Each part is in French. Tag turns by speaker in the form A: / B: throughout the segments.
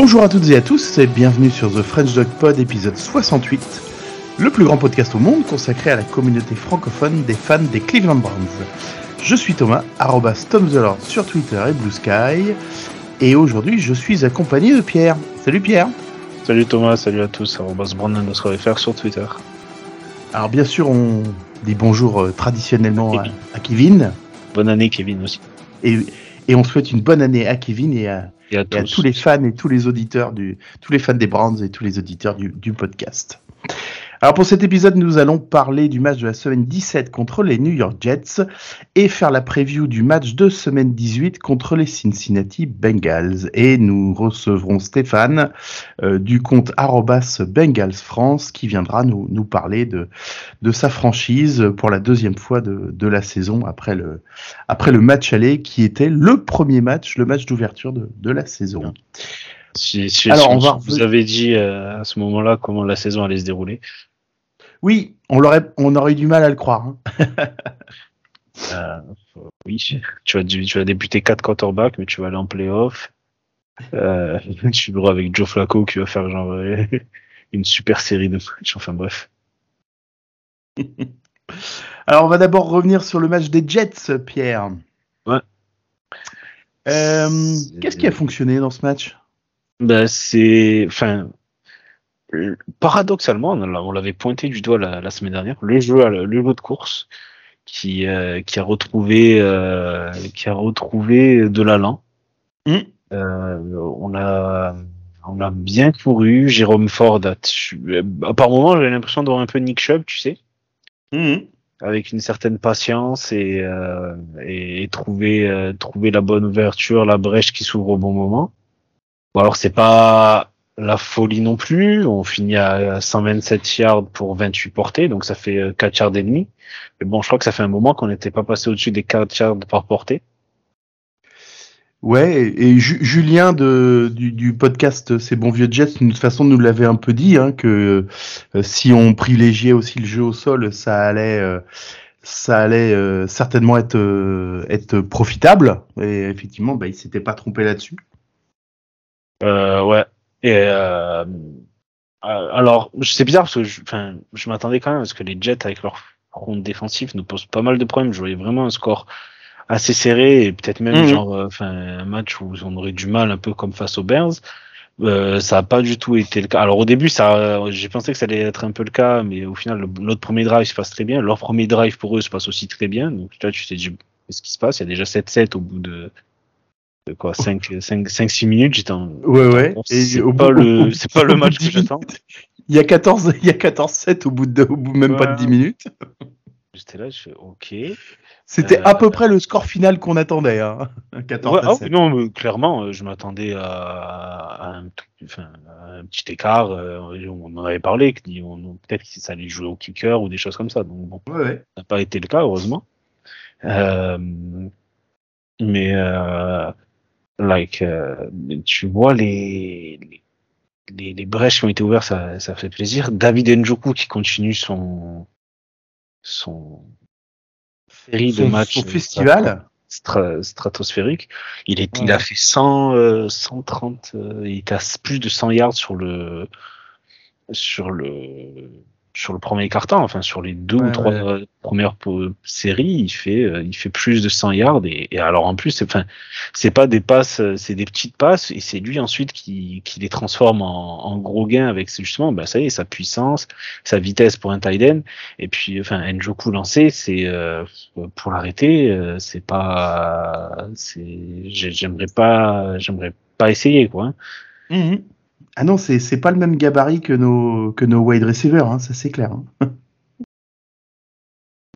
A: Bonjour à toutes et à tous et bienvenue sur The French Dog Pod épisode 68, le plus grand podcast au monde consacré à la communauté francophone des fans des Cleveland Browns. Je suis Thomas, arrobas Tom the Lord sur Twitter et Blue Sky, et aujourd'hui je suis accompagné de Pierre. Salut Pierre
B: Salut Thomas, salut à tous, arrobas Brandon faire sur Twitter.
A: Alors bien sûr on dit bonjour euh, traditionnellement à, à Kevin.
B: Bonne année Kevin aussi.
A: Et, et on souhaite une bonne année à Kevin et à, et à, tous. les fans et tous les auditeurs du, tous les fans des Browns et tous les auditeurs du, du podcast. Alors pour cet épisode, nous allons parler du match de la semaine 17 contre les New York Jets et faire la preview du match de semaine 18 contre les Cincinnati Bengals. Et nous recevrons Stéphane euh, du compte arrobas Bengals France qui viendra nous, nous parler de, de sa franchise pour la deuxième fois de, de la saison après le, après le match aller qui était le premier match, le match d'ouverture de, de la saison.
B: Si, si, Alors, on va... vous avez dit euh, à ce moment-là comment la saison allait se dérouler.
A: Oui, on, aurait, on aurait eu du mal à le croire. Hein.
B: euh, oui, tu vas, tu vas débuter 4 quarterbacks, mais tu vas aller en playoff. Euh, tu verras avec Joe Flacco qui va faire genre une super série de matchs. Enfin bref.
A: Alors on va d'abord revenir sur le match des Jets, Pierre.
B: Ouais.
A: Euh, Qu'est-ce qui a fonctionné dans ce match?
B: Ben, c'est, enfin, paradoxalement, on l'avait pointé du doigt la, semaine dernière, le jeu, le jeu de course qui, euh, qui a retrouvé, euh, qui a retrouvé de l'allant. Mmh. Euh, on a, on a bien couru. Jérôme Ford, a, par moment, j'avais l'impression d'avoir un peu Nick Chubb, tu sais, mmh. avec une certaine patience et, et, trouver, trouver la bonne ouverture, la brèche qui s'ouvre au bon moment. Bon alors c'est pas la folie non plus. On finit à 127 yards pour 28 portées, donc ça fait 4 euh, yards et demi. Mais bon, je crois que ça fait un moment qu'on n'était pas passé au-dessus des 4 yards par portée.
A: Ouais, et Julien de, du, podcast Ces bons vieux Jets, de toute façon, nous l'avait un peu dit, hein, que euh, si on privilégiait aussi le jeu au sol, ça allait, euh, ça allait certainement être, être profitable. Et effectivement, bah, il s'était pas trompé là-dessus.
B: Euh, ouais, et euh, euh, alors, c'est bizarre parce que je, enfin, je m'attendais quand même parce que les Jets avec leur front défensif nous posent pas mal de problèmes. Je voyais vraiment un score assez serré et peut-être même mhm. genre, euh, enfin, un match où on aurait du mal un peu comme face aux Bears. Euh, ça a pas du tout été le cas. Alors au début, ça, j'ai pensé que ça allait être un peu le cas, mais au final, notre premier drive se passe très bien. Leur premier drive pour eux se passe aussi très bien. Donc là, tu t'es dit, qu'est-ce qui se passe? Il y a déjà 7-7 au bout de quoi 5 5 5 6 minutes j'étais en
A: ouais ouais.
B: c'est pas le c'est pas le match que j'attends.
A: il y a 14 il y a 14 7 au bout de au bout même pas de 10 minutes.
B: J'étais là je fais OK.
A: C'était à peu euh, près le score final qu'on attendait hein. 14
B: ah, non clairement euh, je m'attendais à, un, enfin, un, petit écart euh, on en avait parlé peut-être que ça allait jouer au kicker ou des choses comme ça. Donc bon
A: ouais, ça
B: n'a pas été le cas heureusement. Euh, mais euh, like, euh, tu vois les, les, les, brèches qui ont été ouvertes, ça, ça fait plaisir. David Njoku qui continue son, son série de matchs.
A: Son festival.
B: stratosphérique. Il, est, il a fait 100, 130, euh, il est à plus de 100 yards sur le, sur le, sur le premier carton, enfin sur les deux ou trois premières séries, il fait euh, il fait plus de 100 yards et, alors en plus c'est enfin c'est pas des passes, euh, c'est des petites passes et c'est lui ensuite qui, qui les transforme en, en gros gains avec justement bah ça y est sa puissance, sa vitesse pour un tight end et puis enfin Njoku lancé c'est euh, pour l'arrêter c'est pas c'est j'aimerais pas j'aimerais pas essayer quoi.
A: Hein. Mmh ah non, c'est pas le même gabarit que nos, que nos wide receivers, hein, ça c'est clair. Hein.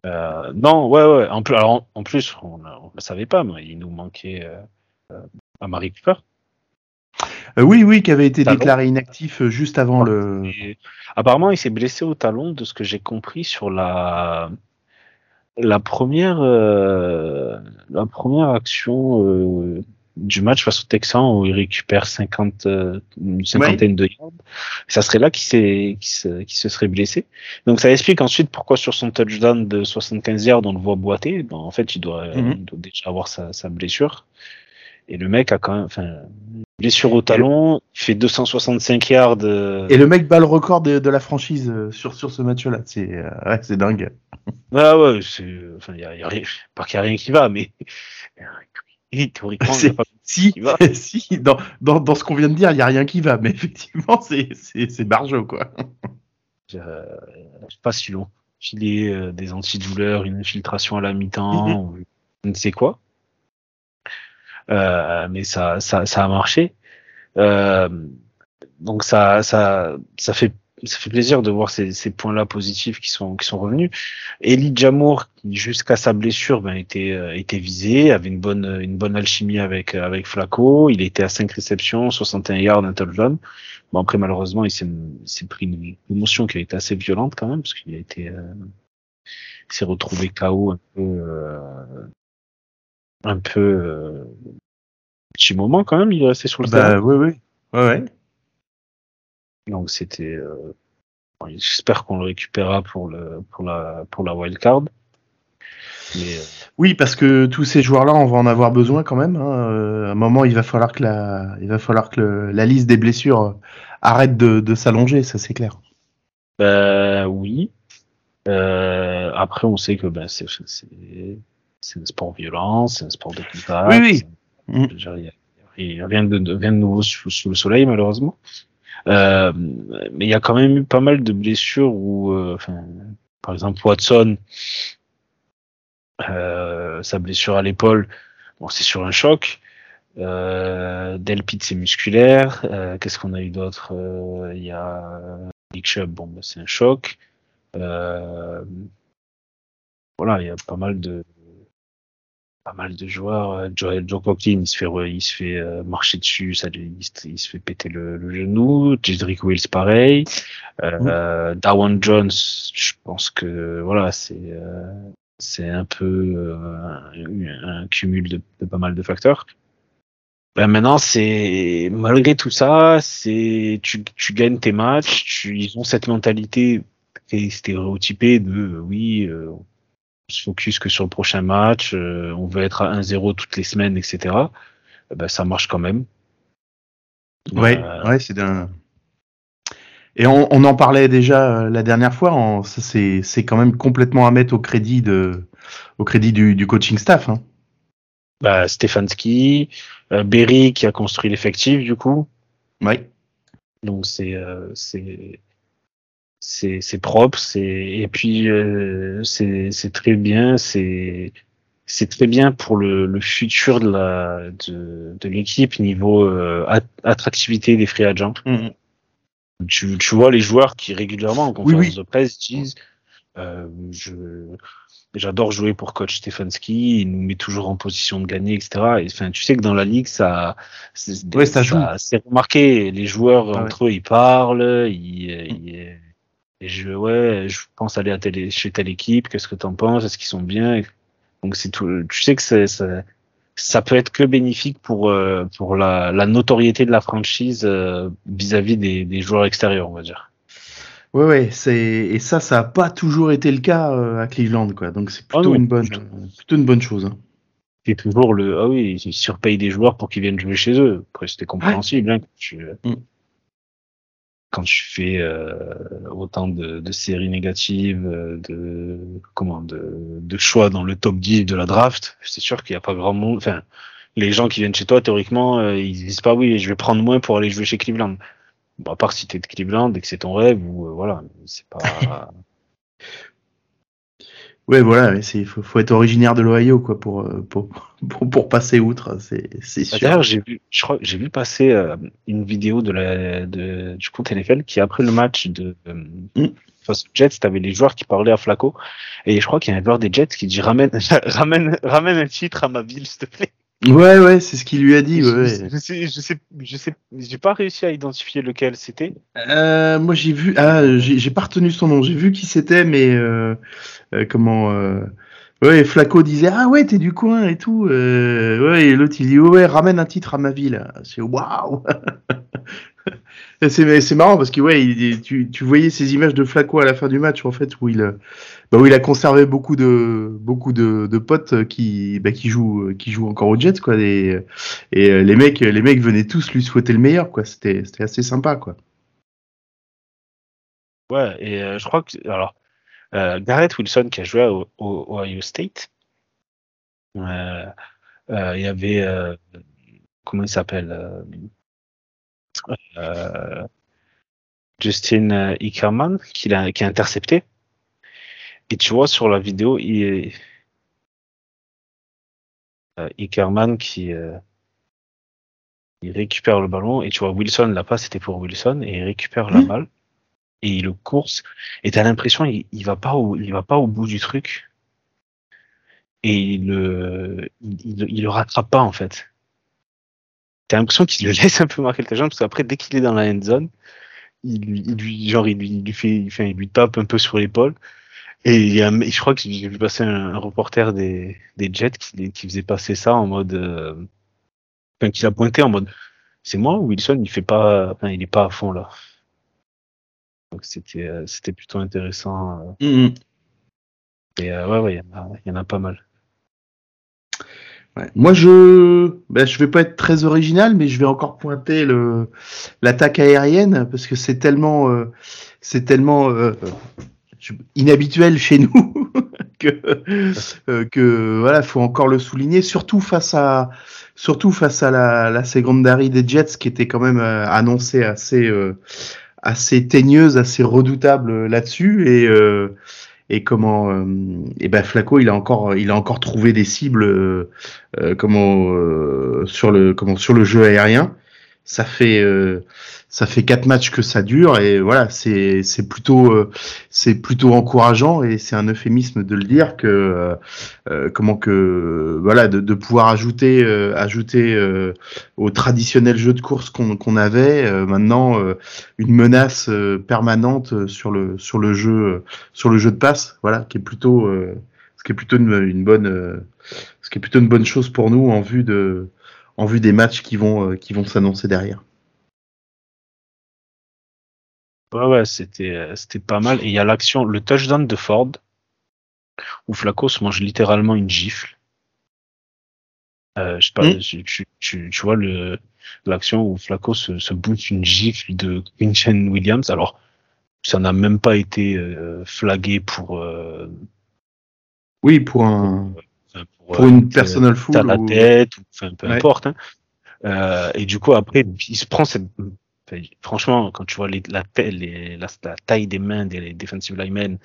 B: Euh, non, ouais, ouais. En plus, alors, en, plus on ne le savait pas, mais il nous manquait euh, euh Marie Cooper.
A: Euh, oui, oui, qui avait été déclaré inactif juste avant le.
B: apparemment, il s'est blessé au talon, de ce que j'ai compris sur la la première la première action du match face au Texan où il récupère 50, euh, une cinquantaine de yards. Ça serait là qu'il s'est, qui se, se serait blessé. Donc ça explique ensuite pourquoi sur son touchdown de 75 yards on le voit boiter. en fait, il doit, mhm. il doit déjà avoir sa, sa blessure. Et le mec a quand même, enfin, blessure au talon, il fait 265 yards. Euh,
A: et le mec bat le record de, la franchise euh, sur, sur ce match-là. C'est ouais, c'est dingue.
B: Ah ouais, c'est, enfin, y a, y a rien, pas qu'il n'y a rien qui va, mais
A: théoriquement, il pas si, si, dans, dans, dans ce qu'on vient de dire, il n'y a rien qui va, mais effectivement, c'est, c'est, c'est barjo, quoi.
B: Euh, pas si long. Filer euh, des antidouleurs, une infiltration à la mi-temps, ou je ne sais quoi. Euh, mais ça, ça, ça a marché. Euh, donc ça, ça, ça fait ça fait plaisir de voir ces, ces points-là positifs qui sont qui sont revenus. Eli Jamour, qui jusqu'à sa blessure, ben était euh, était visé, avait une bonne une bonne alchimie avec avec Flaco. Il était à 5 réceptions, 61 yards, un touchdown. Bon après malheureusement il s'est pris une émotion qui a été assez violente quand même parce qu'il a été euh, il s'est retrouvé KO un peu euh, un peu euh, petit moment quand même. Il est resté sur le
A: bah, terrain. Oui oui ouais ouais.
B: Donc c'était. Euh, j'espère qu'on le récupérera pour le pour la pour la wild card.
A: Mais, euh, Oui, parce que tous ces joueurs-là, on va en avoir besoin quand même. Hein. Euh, à un moment, il va falloir que la, il va falloir que la liste des blessures arrête de, de s'allonger, ça c'est clair.
B: Bah oui. Euh, après, on sait que ben, c'est c'est un sport violent, c'est un sport de
A: Oui, oui.
B: N'y a, rien de, rien de nouveau sous, sous, le soleil, malheureusement. Euh, mais il y a quand même eu pas mal de blessures où, euh, enfin, par exemple Watson, euh, sa blessure à l'épaule, bon, c'est sur un choc. Euh, Delpit c'est musculaire. Euh, qu'est-ce qu'on a eu d'autre? Il y a Nick Chubb, bon, bah, c'est un choc. voilà, il y a pas mal de, pas mal de joueurs. Euh, Joe, Joe Coughlin, il se fait, il se fait euh, marcher dessus, ça, il, se fait péter le, le genou. Jedrick Wills, pareil. Euh, Dawan Jones, je pense que voilà, c'est euh, c'est un peu un, cumul de, de, pas mal de facteurs. Ben maintenant, c'est malgré tout ça, c'est tu, tu gagnes tes matchs. Tu, ils ont cette mentalité stéréotypée de oui, se focus que sur le prochain match, euh, on veut être à 1-0 toutes les semaines, etc. Eh ben, ça marche quand même.
A: Ouais, euh, ouais, c'est d'un. Et on, en parlait déjà euh, la dernière fois. c'est, quand même complètement à mettre au crédit de, au crédit du, coaching staff. Hein.
B: Bah, Stefanski, Berry qui a construit l'effectif du coup.
A: Ouais.
B: Donc c'est, c'est, c'est propre, c'est et puis euh, c'est très bien, c'est c'est très bien pour le, le futur de la de, de l'équipe niveau euh, attractivité des free agents. Mm-hmm. Tu, tu vois les joueurs qui régulièrement en conférence de presse disent euh, je j'adore jouer pour coach Stefanski, il nous met toujours en position de gagner, etc. Et, enfin, tu sais que dans la ligue, ça,
A: ouais, ça,
B: c'est remarqué. Les joueurs entre eux, ils parlent, ils, mm. ils, et je, ouais, je pense aller à chez telle équipe, qu'est-ce que t'en penses, est-ce qu'ils sont bien? Donc c'est tout, tu sais que c'est, ça, ça peut être que bénéfique pour, euh, pour la, la notoriété de la franchise euh, vis-à-vis des, des joueurs extérieurs, on va dire.
A: Ouais, ouais, c'est et ça, ça a pas toujours été le cas euh, à Cleveland, quoi. Donc c'est ah plutôt une bonne, plutôt une bonne chose. Hein.
B: C'est toujours le, ah oui, ils surpayent des joueurs pour qu'ils viennent jouer chez eux. Après, c'était compréhensible, hein, tu, mm quand tu fais euh, autant de, de, séries négatives, euh, de comment, de, de, choix dans le top 10 de la draft, c'est sûr qu'il n'y a pas grand monde. Enfin, les gens qui viennent chez toi, théoriquement, euh, ils disent pas oui, je vais prendre moins pour aller jouer chez Cleveland. Bon, à part si t'es de Cleveland et que c'est ton rêve ou voilà, c'est pas.
A: Ouais, voilà, il faut, faut, être originaire de l'Ohio quoi pour, euh, pour, pour, pour, passer outre, c'est bah, sûr.
B: j'ai vu, je crois, j'ai vu passer euh, une vidéo de la, de, du compte NFL qui après le match de euh, mm. face aux Jets, t'avais les joueurs qui parlaient à Flaco et je crois qu'il y a un joueur des Jets qui dit ramène, ramène, ramène un titre à ma ville, s'il te plaît.
A: Ouais, ouais, c'est ce qu'il lui a dit. Ouais.
B: Je, sais, je sais, je sais, j'ai pas réussi à identifier lequel c'était.
A: Euh, moi, j'ai vu, ah, j'ai pas retenu son nom. J'ai vu qui c'était, mais euh, euh, comment euh, Ouais, Flaco disait ah ouais t'es du coin et tout. Euh, ouais, et l'autre il dit ouais ramène un titre à ma ville. C'est waouh. c'est marrant parce que ouais, tu, tu, voyais ces images de Flaco à la fin du match en fait où il, bah, où il a conservé beaucoup de beaucoup de, de potes qui bah, qui jouent qui jouent encore aux Jets quoi et, et euh, les mecs les mecs venaient tous lui souhaiter le meilleur quoi. C'était c'était assez sympa quoi.
B: Ouais et euh, je crois que alors euh, Garrett Wilson qui a joué au, Ohio State, euh, il y avait comment il s'appelle Justin Ickerman qui a, qui a intercepté. Et tu vois sur la vidéo, il est euh, Ickerman qui euh, il récupère le ballon et tu vois Wilson la passe c'était pour Wilson et il récupère la mmh. balle et il le course et t'as l'impression il, il va pas au, il va pas au bout du truc et il le il, il le rattrape pas en fait t'as l'impression qu'il le laisse un peu marquer le jambe parce qu'après, dès qu'il est dans la end zone, il lui, genre, il lui, fait, il lui tape un peu sur l'épaule. Et il y a, je crois que j'ai vu passer un, reporter des, des Jets qui, qui, faisait passer ça en mode, euh, enfin, qui l'a pointé en mode, c'est moi Wilson, il fait pas, enfin, il est pas à fond là. Donc c'était, euh, c'était plutôt intéressant. Euh. Mm-hmm. Et ouais, ouais, il y, en a pas mal.
A: Moi, je, ben, je vais pas être très original, mais je vais encore pointer le l'attaque aérienne parce que c'est tellement, euh, c'est tellement euh, inhabituel chez nous que euh, que voilà, faut encore le souligner, surtout face à surtout face à la, la secondary des Jets qui était quand même annoncée assez assez teigneuse, assez redoutable là-dessus. Et et comment euh, et ben Flaco il a encore il a encore trouvé des cibles euh, euh, comment sur le comment sur le jeu aérien ça fait ça fait quatre matchs que ça dure et voilà c'est c'est plutôt euh, c'est plutôt encourageant et c'est un euphémisme de le dire que euh, euh, comment que voilà de, de pouvoir ajouter ajouter au traditionnel jeu de course qu'on qu'on avait maintenant une menace permanente sur le sur le jeu sur le jeu de passe voilà qui est plutôt ce qui est plutôt une, une bonne ce qui est plutôt une bonne chose pour nous en vue de en vue des matchs qui vont qui vont s'annoncer derrière.
B: Ouais, ouais, c'était, euh, c'était pas mal. Et il y a l'action, le touchdown de Ford, où Flacco se mange littéralement une gifle. Euh, je sais pas, hmm. tu, tu, tu, vois le, l'action où Flacco se, se boot une gifle de Vincent Williams. Alors, ça n'a même pas été euh, flagué pour. Euh,
A: oui, pour un. Pour, pour une personal foul.
B: la tête, ou, enfin, peu importe. Hein. Euh, et du coup, après, il se prend cette franchement, quand tu vois les, la, les, la, la, taille des mains des defensive linemen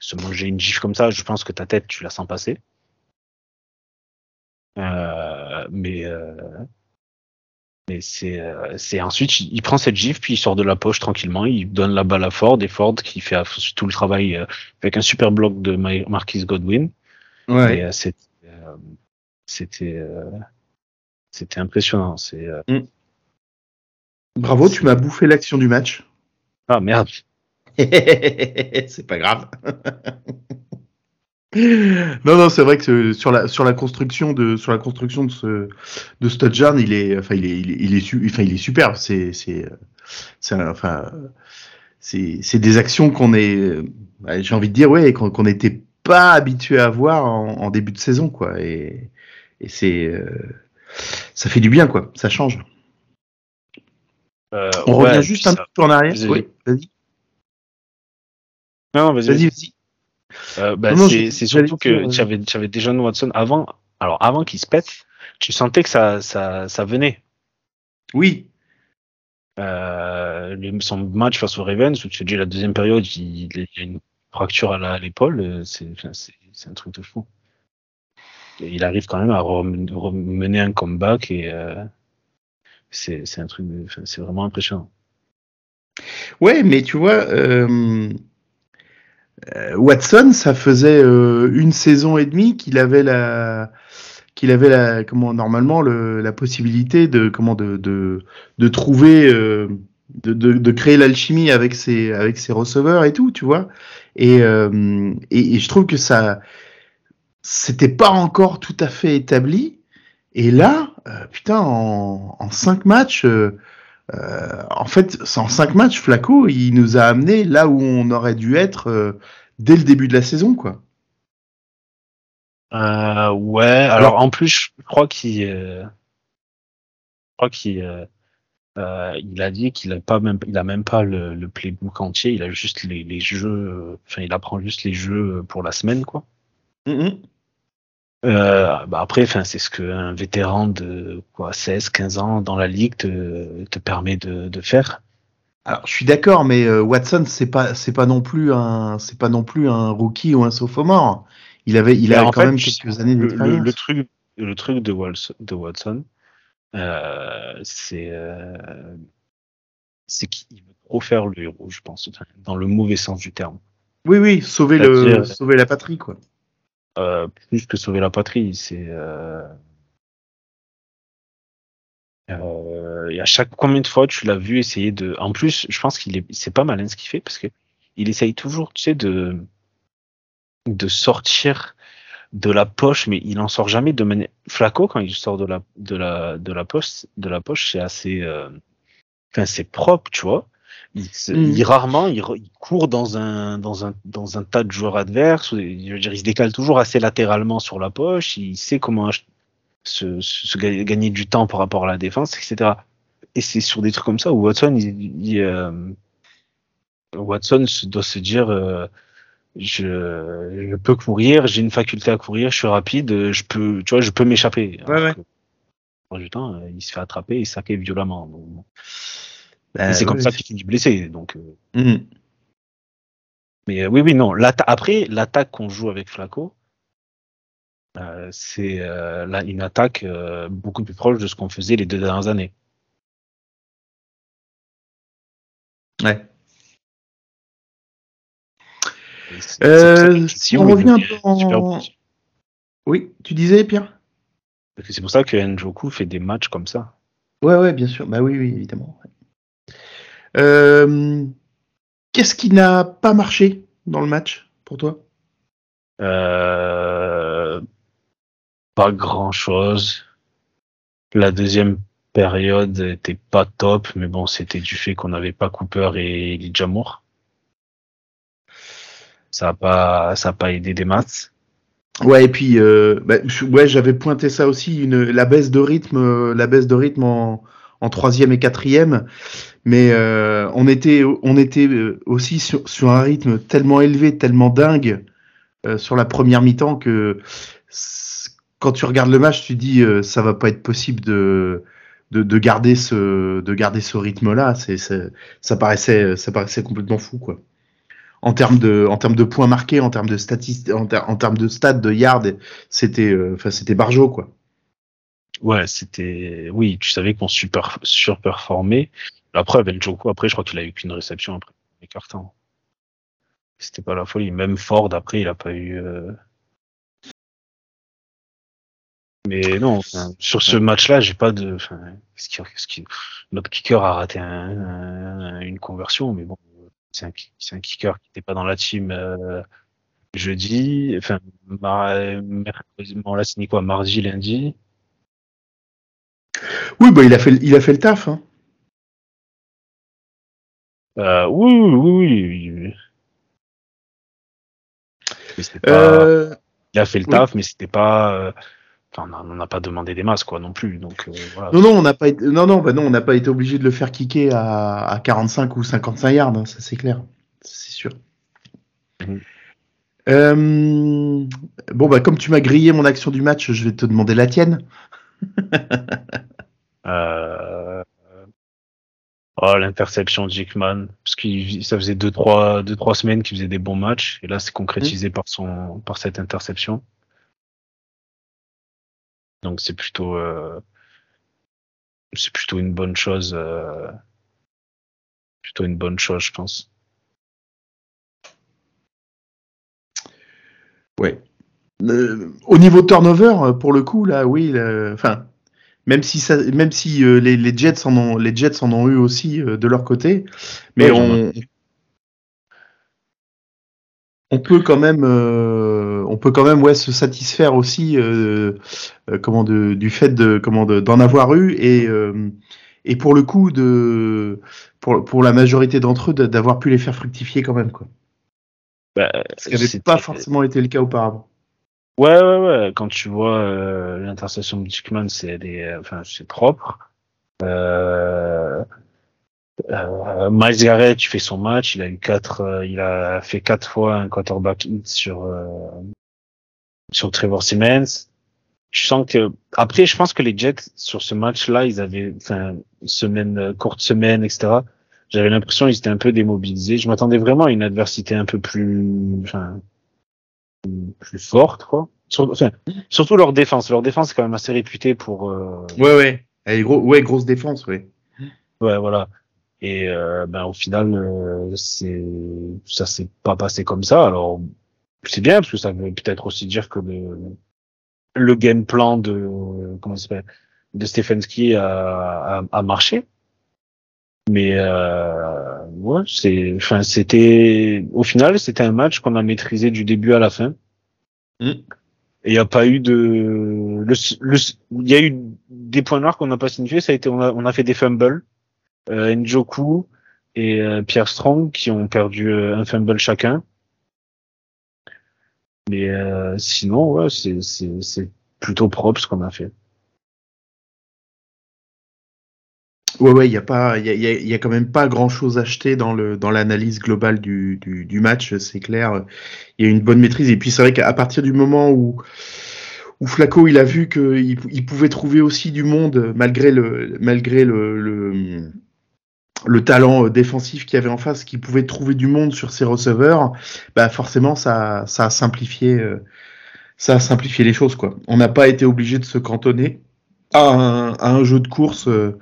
B: se manger une gifle comme ça, je pense que ta tête, tu la sens passer. Euh, mais euh, mais c'est euh, c'est ensuite il, prend cette gifle puis il sort de la poche tranquillement, il donne la balle à Ford et Ford qui fait tout le travail euh, avec un super bloc de Marquis Godwin. Ouais. Euh, c'était c'était impressionnant. C'est mm.
A: Bravo, tu m'as bouffé l'action du match.
B: Ah merde.
A: c'est pas grave. non, non, c'est vrai que sur la sur la construction de sur la construction de ce de ce il est enfin il est il est, il est, enfin, il est superbe. C'est c'est c'est enfin c'est c'est des actions qu'on est j'ai envie de dire ouais qu'on n'était pas habitué à voir en, début de saison quoi et et c'est euh, ça fait du bien quoi, ça change. Euh, On revient juste un peu en arrière. Oui, vas-y.
B: Non, vas-y. Vas-y, vas-y. Euh, bah, c'est surtout que tu avais, avais déjà Watson avant. Alors, avant qu'il se pète, tu sentais que ça, ça, ça venait.
A: Oui.
B: Euh, son match face aux Ravens, où tu dis la deuxième période, il, il y a une fracture à l'épaule, euh, c'est un truc de fou. Il arrive quand même à remener un comeback et, euh, c'est un truc, c'est vraiment impressionnant.
A: Ouais, mais tu vois, euh, Watson, ça faisait une saison et demie qu'il avait la, qu'il avait la, comment normalement le, la possibilité de comment de de, trouver, de, de, de, créer l'alchimie avec ses avec ses receveurs et tout, tu vois. Et, euh, et, et je trouve que ça, c'était pas encore tout à fait établi. Et là, euh, putain, en, en cinq matchs, euh, en fait, en cinq matchs, Flaco, il nous a amené là où on aurait dû être dès le début de la saison, quoi.
B: ouais. Alors, en plus, je crois qu'il, je crois qu'il euh, il a dit qu'il a pas même, il a même pas le, le playbook entier. Il a juste les, les, jeux. Enfin, il apprend juste les jeux pour la semaine, quoi. Mm-hmm. euh, bah après, enfin, c'est ce qu'un vétéran de quoi, 16, 15 ans dans la ligue te, te permet de, de, faire.
A: Alors, je suis d'accord, mais euh, Watson, c'est pas, c'est pas non plus un, c'est pas non plus un rookie ou un sophomore. Il avait, il a quand même quelques années d'expérience.
B: Le, le, truc, le truc de Watson, de Watson c'est euh, c'est qu'il veut trop faire le héros, je pense, dans le mauvais sens du terme.
A: Oui, oui, sauver le, sauver la patrie, quoi.
B: Euh, plus que sauver la patrie, c'est. Euh, euh, et à chaque combien de fois tu l'as vu essayer de. En plus, je pense qu'il est, c'est pas malin ce qu'il fait parce que il essaye toujours, tu sais, de de sortir de la poche, mais il en sort jamais de manière. Flaco, quand il sort de la de la de la poche, de la poche, c'est assez, euh... enfin c'est propre, tu vois. Il, mm. rarement, il, court dans un dans un dans un tas de joueurs adverses. Je veux dire, il se décale toujours assez latéralement sur la poche. Il sait comment se, se, gagner du temps par rapport à la défense, etc. Et c'est sur des trucs comme ça où Watson, il, euh, Watson doit se dire. Euh, je, je peux courir, j'ai une faculté à courir, je suis rapide, je peux, tu vois, je peux m'échapper.
A: Ouais,
B: ouais. du temps, il se fait attraper et saquer violemment. Donc, bah, c'est comme ça qu'il finit blessé. Donc, euh. mhm. Mais euh, oui, oui, non. Après, l'attaque qu'on joue avec Flaco, euh, c'est euh, là, une attaque euh, beaucoup plus proche de ce qu'on faisait les deux dernières années.
A: Ouais. Euh, si on revient un peu en... Oui, tu disais, Pierre?
B: C'est pour ça que Njoku fait des matchs comme ça.
A: Ouais, ouais, bien sûr. Bah oui, oui, évidemment. Euh, qu'est-ce qui n'a pas marché dans le match pour toi?
B: Euh, Pas grand-chose. La deuxième période était pas top, mais bon, c'était du fait qu'on n'avait pas Cooper et Elijah Moore. Ça n'a pas, ça a pas aidé des maths.
A: Ouais, et puis euh, bah, ouais, j'avais pointé ça aussi, une, la baisse de rythme, euh, la baisse de rythme en, en troisième et quatrième, mais euh, on était, on était euh, aussi sur, sur, un rythme tellement élevé, tellement dingue euh, sur la première mi-temps que quand tu regardes le match, tu dis ça va pas être possible de, de, de garder ce, de garder ce rythme-là. C'est, ça paraissait, ça paraissait complètement fou, quoi en termes de en termes de points marqués, en termes de statistiques, en, termes de stats, de yards, c'était euh, enfin c'était Barjo quoi.
B: Ouais, c'était oui, tu savais qu'on super surperformait. La preuve, après, je crois qu'il a eu qu'une réception après les cartons. C'était pas la folie. Même Ford après, il a pas eu. Euh... Mais non, sur ce match-là, j'ai pas de. Enfin, ce notre kicker a raté un, une conversion, mais bon, c'est un, un, kicker qui n'était pas dans la team euh, jeudi, enfin, mercredi, on l'a signé quoi, mardi, lundi.
A: Oui, bah, il, a fait, il a fait le taf. Hein.
B: Euh, oui, oui, oui. Pas, euh... Il a fait le taf, mais c'était pas. On n'a pas demandé des masses, quoi, non plus. Donc, euh, voilà.
A: Non, non, on n'a pas été, non, non, bah non, on n'a pas été obligé de le faire kicker à, à 45 ou 55 yards, hein, ça c'est clair, c'est sûr. Mmh. Euh, bon, bah, comme tu m'as grillé mon action du match, je vais te demander la tienne.
B: euh... Oh, l'interception de Jickman. Parce que ça faisait 2-3 deux, trois, deux, trois semaines qu'il faisait des bons matchs. Et là, c'est concrétisé mmh. par, son, par cette interception. Donc c'est plutôt euh, c'est plutôt une bonne chose euh, plutôt une bonne chose je pense.
A: Ouais. Euh, au niveau turnover, pour le coup, là, oui, enfin, même si ça, même si les, les, Jets en ont, les Jets en ont eu aussi de leur côté, mais on, on peut quand même, euh, on peut quand même ouais se satisfaire aussi euh, euh, comment de, du fait de comment d'en avoir eu et et pour le coup de pour, pour la majorité d'entre eux d'avoir pu les faire fructifier quand même quoi. Bah, Ce qui n'avait pas forcément été le cas auparavant.
B: Ouais, ouais, ouais. Quand tu vois euh, l'intercession de Dickman, c'est des, enfin, c'est propre. Euh, euh, Miles Garrett, tu fais son match, il a eu quatre, euh, il a fait quatre fois un quarterback hit sur euh, sur Trevor Simmons. Je sens que après, je pense que les Jets sur ce match-là, ils avaient, enfin, semaine courte semaine, etc. J'avais l'impression qu'ils étaient un peu démobilisés. Je m'attendais vraiment à une adversité un peu plus, enfin, plus forte, quoi. surtout leur défense. Leur défense est quand même assez réputée pour. Euh...
A: Ouais, ouais. Elle est gros, ouais, grosse défense, ouais.
B: Ouais, voilà. Et euh, ben au final, euh, c'est ça s'est pas passé comme ça. Alors c'est bien parce que ça veut peut-être aussi dire que le, le game plan de comment s'appelle de Stefanski a, a, a, marché. Mais euh, ouais, c'est, enfin, c'était au final, c'était un match qu'on a maîtrisé du début à la fin. Mm. Et il n'y a pas eu de, le, il y a eu des points noirs qu'on n'a pas signifiés. Ça a été, on a, on a fait des fumbles, euh, Njoku et euh, Pierre Strong qui ont perdu euh, un fumble chacun. Mais euh, sinon, ouais, c'est, plutôt propre ce qu'on a fait.
A: Ouais, ouais, il y a y a, y a, quand même pas grand chose acheté dans le dans l'analyse globale du, du, match, c'est clair. Il y a une bonne maîtrise et puis c'est vrai qu'à partir du moment où où Flaco il a vu qu'il il pouvait trouver aussi du monde malgré le malgré le, le talent défensif qu'il y avait en face, qu'il pouvait trouver du monde sur ses receveurs, bah forcément ça ça a simplifié ça a simplifié les choses quoi. On n'a pas été obligé de se cantonner à un, jeu de course. Euh,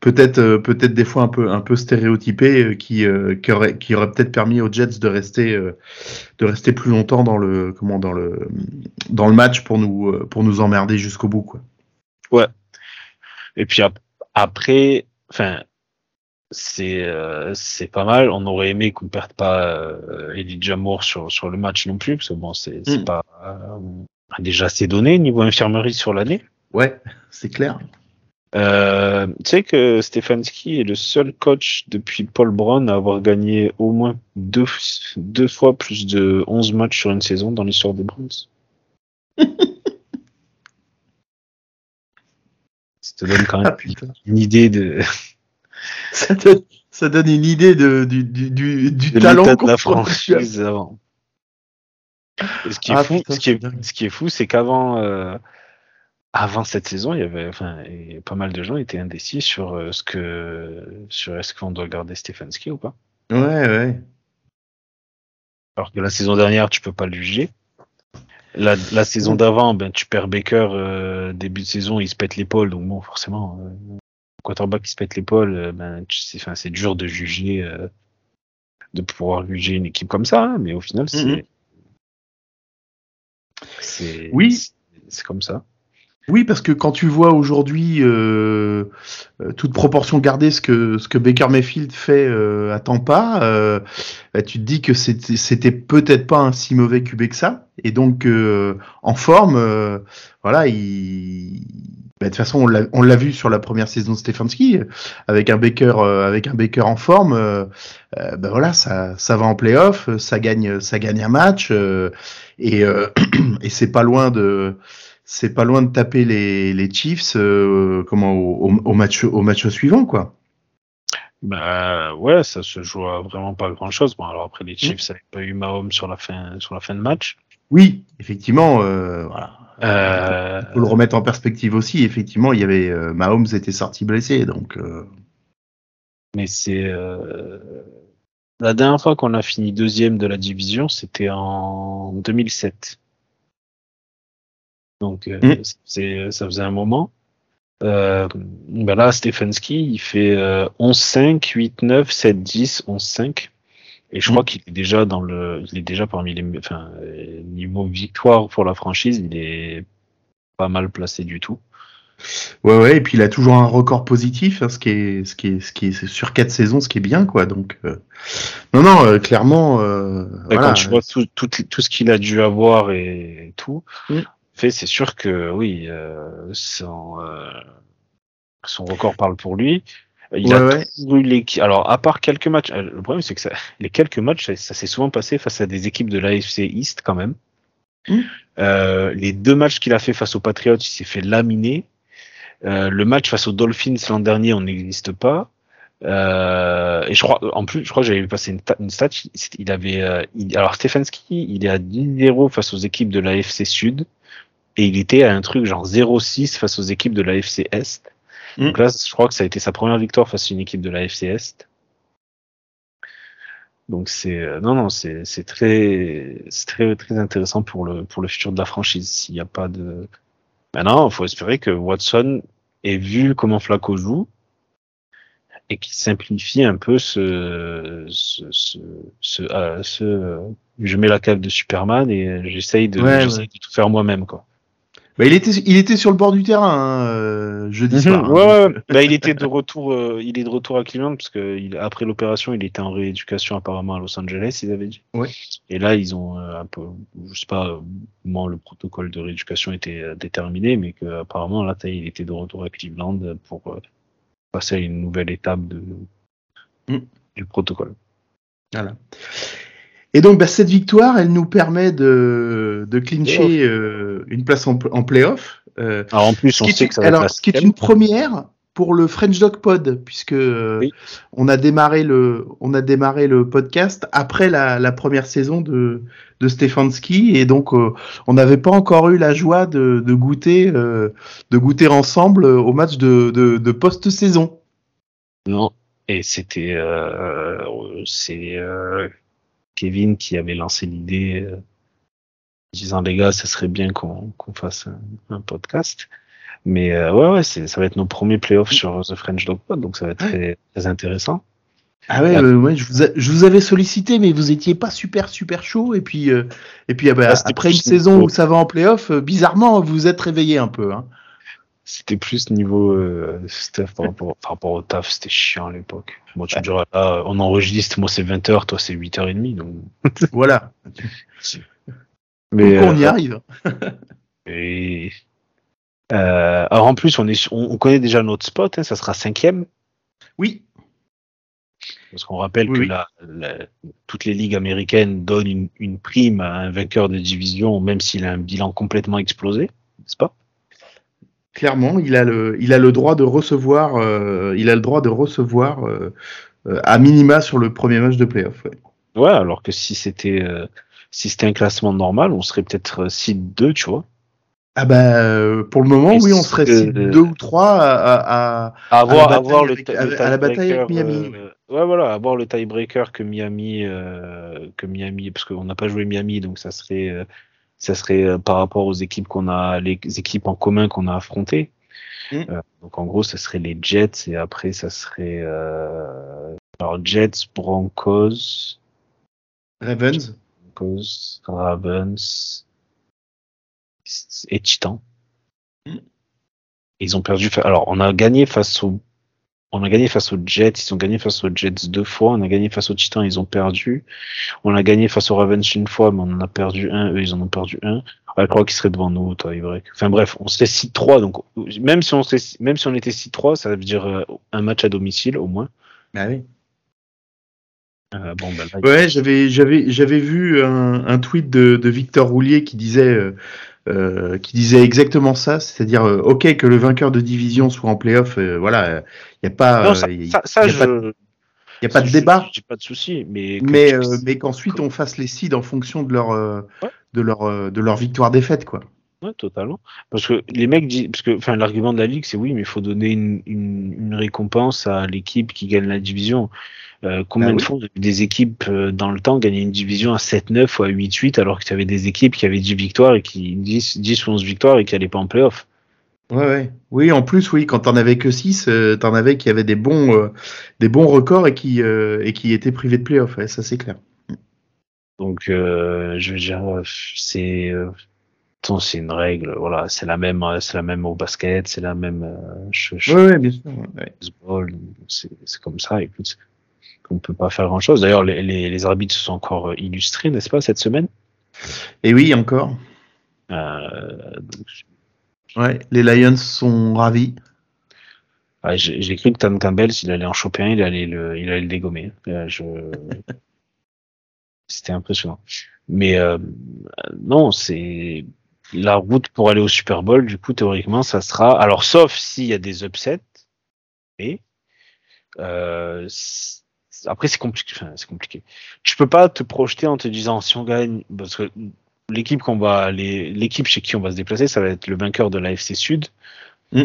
A: peut-être euh, peut-être des fois un peu un peu stéréotypé euh, qui euh, qui aurait qui aurait peut-être permis aux Jets de rester de rester plus longtemps dans le comment dans le dans le match pour nous pour nous emmerder jusqu'au bout quoi.
B: Ouais. Et puis après enfin c'est c'est pas mal. On aurait aimé qu'on perde pas Elijah Moore sur sur le match non plus parce que bon c'est c'est mm. pas déjà assez donné niveau infirmerie sur l'année.
A: Ouais, c'est clair.
B: Euh, tu sais que Stefanski est le seul coach depuis Paul Brown à avoir gagné au moins deux, deux fois plus de 11 matchs sur une saison dans l'histoire des Browns. ça te donne quand même ah, une idée de.
A: ça, donne, ça donne une idée de, du, du, du, du talent
B: de la franchise avant. ce qui est ah, fou, ce qui est, ce qui est fou, c'est qu'avant, euh, avant cette saison, il y avait, enfin, pas mal de gens étaient indécis sur euh, ce que, sur est-ce qu'on doit garder Stefanski ou pas.
A: Ouais, ouais.
B: Alors que la saison dernière, tu peux pas le juger. La, la saison d'avant, ben, tu perds Baker euh, début de saison, il se pète l'épaule, donc bon, forcément, quarterback qui se pète l'épaule, euh, ben, c'est, dur de juger, euh, de pouvoir juger une équipe comme ça, hein, mais au final, c'est, mm-hmm. c'est,
A: oui,
B: c'est comme ça.
A: Oui, parce que quand tu vois aujourd'hui, euh, toute proportion gardée, ce que ce que Baker Mayfield fait euh, à Tampa, euh, bah, tu te dis que c'était peut-être pas un si mauvais QB que ça, et donc en forme, voilà, il, bah, de toute façon on l'a vu sur la première saison de Stefanski, avec un Baker avec un Baker en forme, bah, voilà, ça ça va en playoff, ça gagne ça gagne un match, et et c'est pas loin de c'est pas loin de taper les, les Chiefs euh, comment au, au, match au match suivant quoi.
B: Bah ouais, ça se joue vraiment pas grand chose. Bon alors après les Chiefs, ça n'avait pas eu Mahomes sur la fin sur la fin de match.
A: Oui, effectivement, euh, voilà. Euh... Faut le remettre en perspective aussi. Effectivement, il y avait euh, Mahomes était sorti blessé, donc. Euh.
B: Mais c'est la dernière fois qu'on a fini deuxième de la division, c'était en 2007. Donc euh, mm. c'est ça faisait un moment. Euh, ben là, Stefanski, il fait 11-5, 8-9, 7-10, 11-5. Et je mm. crois qu'il est déjà dans le, il est déjà parmi les, enfin, niveau victoire pour la franchise, il est pas mal placé du tout.
A: Ouais, ouais, et puis il a toujours un record positif, hein, ce qui est, ce qui est, ce qui est sur quatre saisons, ce qui est bien, quoi. Donc, euh, non, non, euh, clairement. Euh,
B: voilà. Quand tu vois tout, tout, tout ce qu'il a dû avoir et tout, mm fait, c'est sûr que oui, euh, sans, euh, Son record parle pour lui. Il a eu les... Alors, à part quelques matchs, euh, le problème c'est que ça... les quelques matchs, ça, s'est souvent passé face à des équipes de l'AFC East quand même. Hmm. Euh, les deux matchs qu'il a fait face aux Patriots, il s'est fait laminer. Euh, le match face aux Dolphins l'an dernier, on n'existe pas. Euh, et je crois, en plus, je crois que j'avais passé une, une, stat. Il avait, euh, alors Stefanski, il est à 10-0 face aux équipes de l'AFC Sud, et il était à un truc genre 0-6 face aux équipes de l'AFC Est. Mm. Donc là, je crois que ça a été sa première victoire face à une équipe de l'AFC Est. Donc c'est euh, non non c'est c'est très c'est très très intéressant pour le pour le futur de la franchise s'il n'y a pas de maintenant il faut espérer que Watson ait vu comment Flaco joue et qui simplifie un peu ce, ce, ce, ce, euh, ce je mets la cave de Superman et j'essaye de, de tout faire moi-même quoi.
A: Bah, il était, il était sur le bord du terrain hein, euh, jeudi soir.
B: Hein. ouais, ouais. bah, il était de retour, euh, il est de retour à Cleveland parce que il, après l'opération, il était en rééducation apparemment à Los Angeles, ils avaient dit.
A: Ouais.
B: Et là, ils ont euh, un peu, je sais pas comment le protocole de rééducation était euh, déterminé, mais que apparemment là, il était de retour à Cleveland pour passer à une nouvelle étape de, mm. du protocole.
A: Voilà. Et donc, bah, cette victoire, elle nous permet de, de clincher euh, une place en, en playoff.
B: Euh, alors, en plus, on sait que ça va alors,
A: ce qui est une première pour le French Dog Pod, puisque euh, on a démarré le, on a démarré le podcast après la, la première saison de, de Stefanski, et donc euh, on n'avait pas encore eu la joie de, de goûter, de goûter ensemble au match de, de, de post-saison.
B: Non, et c'était, c'est Kevin qui avait lancé l'idée, euh, disant les gars, ça serait bien qu'on fasse un, podcast. Mais euh, ouais, ouais, ça va être nos premiers playoffs sur The French Dog Pod, donc ça va être très, très intéressant.
A: Ah ouais, euh, ouais je, vous je, vous avais sollicité, mais vous étiez pas super super chaud. Et puis, euh, et puis ah bah, après une saison où ça va en playoff, bizarrement, vous vous êtes réveillé un peu. Hein.
B: C'était plus niveau euh, par rapport, par rapport au taf, c'était chiant à l'époque. Bon, tu me diras, là, on enregistre, moi c'est 20h, toi c'est 8h30. Donc...
A: voilà. Mais, on y euh, arrive.
B: et, euh, alors en plus, on, est, on, connaît déjà notre spot, hein, ça sera cinquième.
A: Oui.
B: Parce qu'on rappelle que La, toutes les ligues américaines donnent une, une prime à un vainqueur de division, même s'il a un bilan complètement explosé, n'est-ce pas?
A: Clairement, il a le, il a le droit de recevoir, euh, il a le droit de recevoir euh, euh, à minima sur le premier match de playoff.
B: Ouais, ouais alors que si c'était, si c'était un classement normal, on serait peut-être seed 2, tu vois.
A: Ah bah pour le moment, oui, on serait seed 2 ou 3 à,
B: à, à, avoir, à, avoir le,
A: à, la bataille avec Miami.
B: ouais, voilà, avoir le tiebreaker que Miami, que Miami, parce qu'on n'a pas joué Miami, donc ça serait ça serait euh, par rapport aux équipes qu'on a, les équipes en commun qu'on a affrontées. Mm. Euh, donc en gros, ça serait les Jets et après ça serait euh, alors Jets, Broncos,
A: Ravens,
B: Broncos, Ravens et Titans. Mm. Ils ont perdu. Alors on a gagné face aux on a gagné face aux Jets, ils ont gagné face aux Jets deux fois, on a gagné face aux Titans, ils ont perdu. On a gagné face aux Ravens une fois, mais on en a perdu un, eux ils en ont perdu un. je crois qu'ils seraient devant nous, toi, vrai. Enfin bref, on serait 6-3, donc même si on même si on était 6-3, ça veut dire euh, un match à domicile au moins.
A: Bah oui. Euh, bon, ben ouais, j'avais j'avais j'avais vu un, tweet de, de Victor Roulier qui disait euh, euh, qui disait exactement ça, c'est-à-dire euh, ok que le vainqueur de division soit en playoff, euh, voilà, il n'y a pas,
B: ça, y a, ça, je... pas de,
A: y a pas de débat.
B: J'ai pas de souci, mais
A: mais, mais qu'ensuite on fasse les seeds en fonction de leur de leur de leur victoire défaite quoi.
B: Ouais, totalement. Parce que les mecs disent, parce que, enfin, l'argument de la ligue, c'est oui, mais il faut donner une, une, une récompense à l'équipe qui gagne la division. Euh, combien bah de fois des équipes euh, dans le temps gagner une division à 7-9 ou à 8-8 alors que tu avais des équipes qui avaient 10 victoires et qui 10, 10 ou 11 victoires et qui n'allaient pas en playoff?
A: Ouais, ouais. Oui, en plus, oui, quand t'en avais que 6, euh, t'en avais qui avaient des bons, euh, des bons records et qui, et qui étaient privés de playoff, ouais, ça c'est clair.
B: Donc, je veux dire, c'est, c'est une règle, voilà, c'est la même, c'est la même au basket, c'est la même.
A: ouais, ouais, bien sûr.
B: c'est comme ça. Écoute, on peut pas faire grand chose. D'ailleurs, les, les, arbitres se sont encore euh, illustrés, n'est-ce pas, cette semaine?
A: Et oui, encore. Euh, ouais, les Lions sont ravis.
B: J'ai cru que Tan Campbell, s'il allait en choper un, il allait le, il allait le dégommer. Je... C'était impressionnant. Mais euh, non, c'est la route pour aller au Super Bowl. Du coup, théoriquement, ça sera. Alors, sauf s'il y a des upsets. Et euh, après, c'est compliqué. Enfin, c'est compliqué. Je peux pas te projeter en te disant si on gagne, parce que l'équipe qu'on va, l'équipe chez qui on va se déplacer, ça va être le vainqueur de l'AFC Sud. Mm.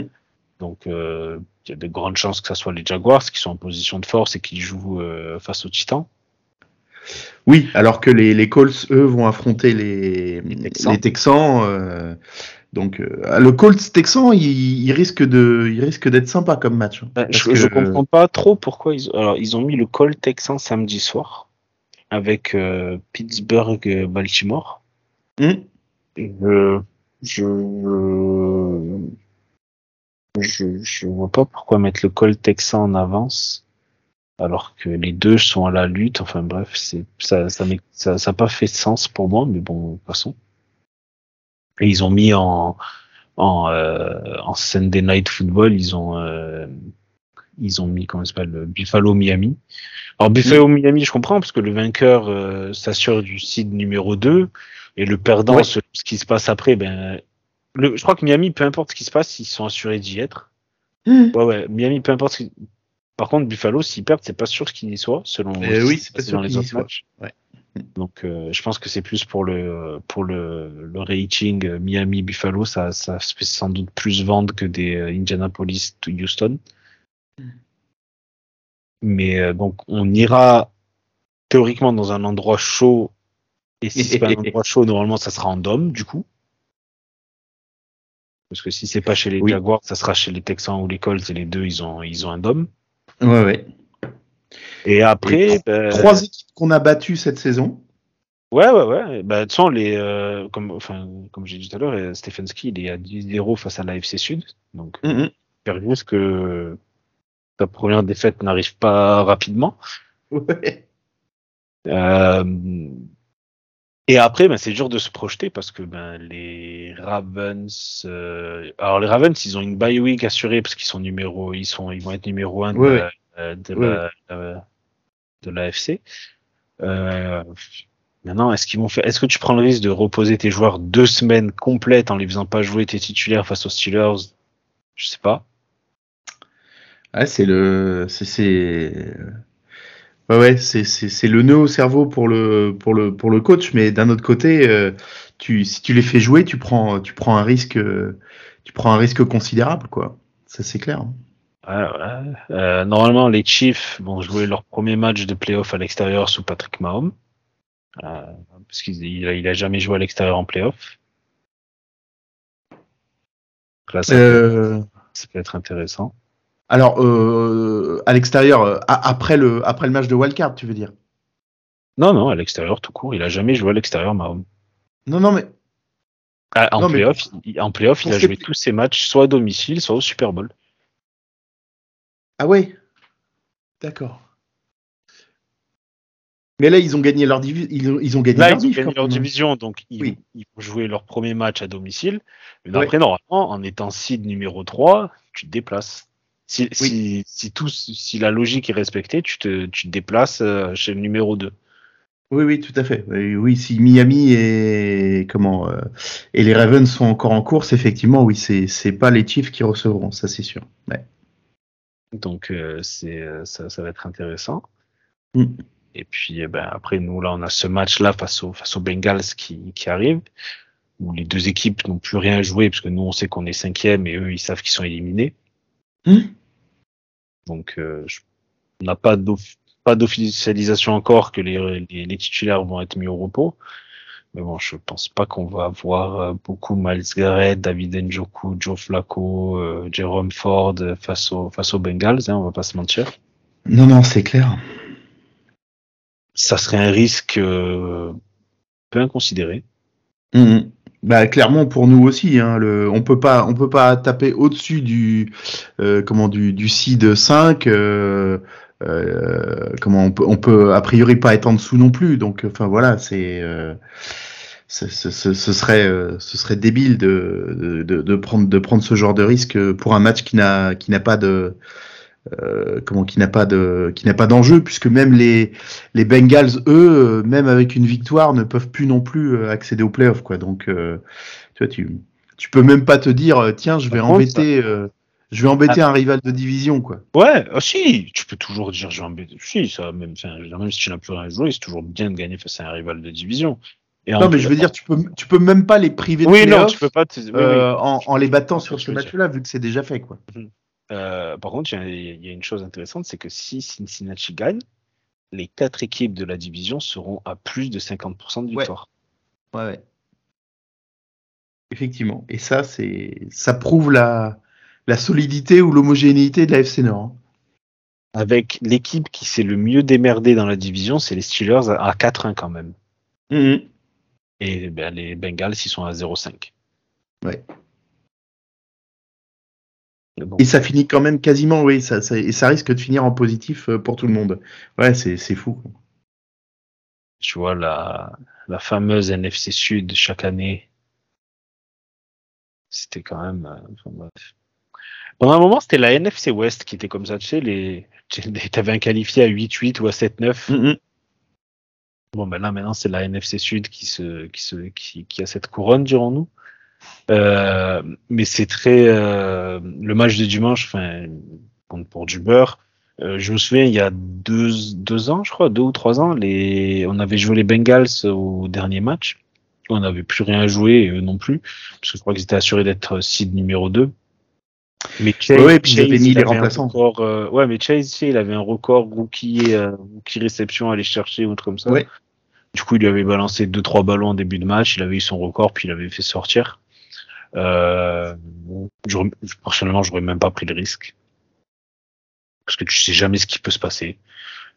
B: Donc, euh, il y a de grandes chances que ce soit les Jaguars qui sont en position de force et qui jouent euh, face aux Titans.
A: Oui, alors que les, les Colts, eux, vont affronter les, les Texans. euh, donc, euh, le Colts Texan, il, il, risque de, il risque d'être sympa comme match.
B: Hein, je, je, comprends pas trop pourquoi ils, alors ils ont mis le Colts Texan samedi soir avec euh, Pittsburgh euh, Baltimore. Hmm. Je, je, je, je vois pas pourquoi mettre le Colts Texan en avance alors que les deux sont à la lutte. Enfin bref, c'est ça, ça, ça, ça pas fait sens pour moi, mais bon, de façon. Et ils ont mis en en, euh, en Sunday Night Football, ils ont euh, ils ont mis comment s'appelle Buffalo Miami. Alors Buffalo Miami, je comprends parce que le vainqueur euh, s'assure du seed numéro 2 et le perdant, ce, qui se passe après, ben le, je crois que Miami, peu importe ce qui se passe, ils sont assurés d'y être. Mmh. Ouais, ouais, Miami, peu importe. Par contre, Buffalo, s'ils perdent, c'est pas sûr qu'ils y soient, selon
A: oui, c'est pas sûr dans les autres matchs. Ouais.
B: Donc, euh, je pense que c'est plus pour le pour le, le euh, Miami Buffalo, ça ça fait sans doute plus vendre que des euh, Indianapolis to Houston. Mais donc, on ira théoriquement dans un endroit chaud. Et si c'est pas un endroit chaud, normalement, ça sera en dôme, du coup. Parce que si c'est pas chez les Jaguars, ça sera chez les Texans ou les Colts, et les deux, ils ont ils ont un dôme.
A: Ouais, ouais.
B: Et après,
A: ben, trois équipes qu'on a battues cette saison.
B: Ouais, ouais, ouais. Bah, de toute les, euh, comme, enfin, comme j'ai dit tout à l'heure, euh, Stefanski, il est à 10-0 face à la FC Sud. Donc, mm -hmm. que ta première défaite n'arrive pas rapidement. Ouais. Euh, et après, ben, c'est dur de se projeter parce que ben, les Ravens, euh... alors les Ravens, ils ont une bye week assurée parce qu'ils sont numéro, ils sont, ils vont être numéro 1 de, ouais, la, de, ouais. la, de l'AFC. Euh, maintenant, est-ce qu'ils vont faire Est-ce que tu prends le risque de reposer tes joueurs deux semaines complètes en les faisant pas jouer tes titulaires face aux Steelers? Je sais pas.
A: Ouais, c'est le, c'est, ouais, ouais, c'est, le nœud au cerveau pour le, pour le, pour le coach, mais d'un autre côté, euh, tu, si tu les fais jouer, tu prends, tu prends un risque, tu prends un risque considérable, quoi. Ça c'est clair. Hein.
B: Euh, normalement, les Chiefs vont jouer leur premier match de playoff à l'extérieur sous Patrick Mahomes. Euh, parce qu'il il a, jamais joué à l'extérieur en playoff. Là, ça, euh... ça, peut être intéressant.
A: Alors, euh, à l'extérieur, après le, après le match de Wildcard, tu veux dire?
B: Non, non, à l'extérieur tout court. Il a jamais joué à l'extérieur, Mahomes.
A: Non, non, mais.
B: Ah, en, playoff, il, en playoff, il a joué tous ses matchs, soit à domicile, soit au Super Bowl.
A: Ah ouais D'accord. Mais là, ils ont gagné leur, division. ils, ont, gagné,
B: là, leur, ils ont gagné leur division, donc ils, ils, vont jouer leur premier match à domicile. Mais après, normalement, en étant seed numéro 3, tu te déplaces. Si, si, si, tout, si la logique est respectée, tu te, tu te déplaces euh, chez le numéro 2.
A: Oui, oui, tout à fait. Oui, si Miami et comment euh, et les Ravens sont encore en course, effectivement, oui, c'est c'est pas les Chiefs qui recevront, ça c'est sûr. Ouais.
B: Donc euh, c'est euh, ça, ça, va être intéressant. Mm. Et puis eh ben, après nous là on a ce match là face aux face aux Bengals qui, qui arrive où les deux équipes n'ont plus rien joué parce que nous on sait qu'on est cinquième et eux ils savent qu'ils sont éliminés. Mm. Donc euh, on n'a pas pas d'officialisation encore que les, les, les, titulaires vont être mis au repos. Mais bon, je pense pas qu'on va avoir euh, beaucoup Miles Garrett, David Njoku, Joe Flacco, euh, Jerome Ford face, au, face aux Bengals, hein, on va pas se mentir.
A: Non, non, c'est clair.
B: Ça serait un risque euh, peu inconsidéré.
A: Mmh. Bah clairement pour nous aussi, hein, le, on peut pas, on peut pas taper au-dessus du, euh, comment du, du seed 5. Euh, euh, comment on peut, on peut a priori pas être en dessous non plus. Donc, enfin voilà, c'est, euh, ce, serait, ce serait débile de, de, de, prendre, de prendre ce genre de risque pour un match qui n'a, qui n'a pas de, euh, comment qui n'a pas de qui n'a pas d'enjeu puisque même les les Bengals eux même avec une victoire ne peuvent plus non plus euh, accéder aux playoffs quoi donc euh, tu vois tu tu peux même pas te dire tiens je vais embêter je vais embêter ah. un rival de division quoi
B: ouais ah, si tu peux toujours dire je vais embêter si ça même même si tu n'as plus rien à jouer c'est toujours bien de gagner face à un rival de division
A: non, mais je veux dire, tu peux, tu peux même pas les priver de
B: oui, non, tu peux pas
A: En, en, les battant sur ce match-là, vu que c'est déjà fait, quoi. Mhm.
B: Euh, par contre, il y, a une chose intéressante, c'est que si Cincinnati gagne, les quatre équipes de la division seront à plus de 50% de victoire.
A: Ouais. ouais. Effectivement. Et ça, c'est, ça prouve la, la solidité ou l'homogénéité de la FC Nord. Hein.
B: Avec l'équipe qui s'est le mieux démerdée dans la division, c'est les Steelers à 4-1 quand même.
A: Mm-hmm.
B: Et ben, les Bengals, ils sont à 0-5.
A: Ouais. Et ça finit quand même quasiment, oui, ça, et ça risque de finir en positif euh, pour tout le monde. Ouais, c'est fou.
B: Tu vois, la, la fameuse NFC Sud chaque année, c'était quand même. Euh, Pendant un moment, c'était la NFC West qui était comme ça. Tu sais, les, t'avais un qualifié à 8-8 ou à 7-9. Mm, mm. Bon, ben là, maintenant, c'est la NFC Sud qui, se, qui, se, qui, qui a cette couronne, dirons-nous. Euh, mais c'est très euh, le match de dimanche, enfin pour du beurre. Euh, je me souviens, il y a deux, deux ans, je crois, deux ou trois ans, les, on avait joué les Bengals au dernier match. On n'avait plus rien à jouer, eux non plus, parce que je crois qu'ils étaient assurés d'être seed numéro 2.
A: Mais Chase, ouais, puis Chase, mis les remplaçants.
B: Record, euh, ouais, mais Chase, il avait un record rookie, euh, rookie réception à aller chercher ou autre comme ça.
A: Ouais.
B: Du coup, il lui avait balancé deux trois ballons en début de match, il avait eu son record, puis il avait fait sortir. Euh, personnellement, j'aurais même pas pris le risque parce que tu sais jamais ce qui peut se passer.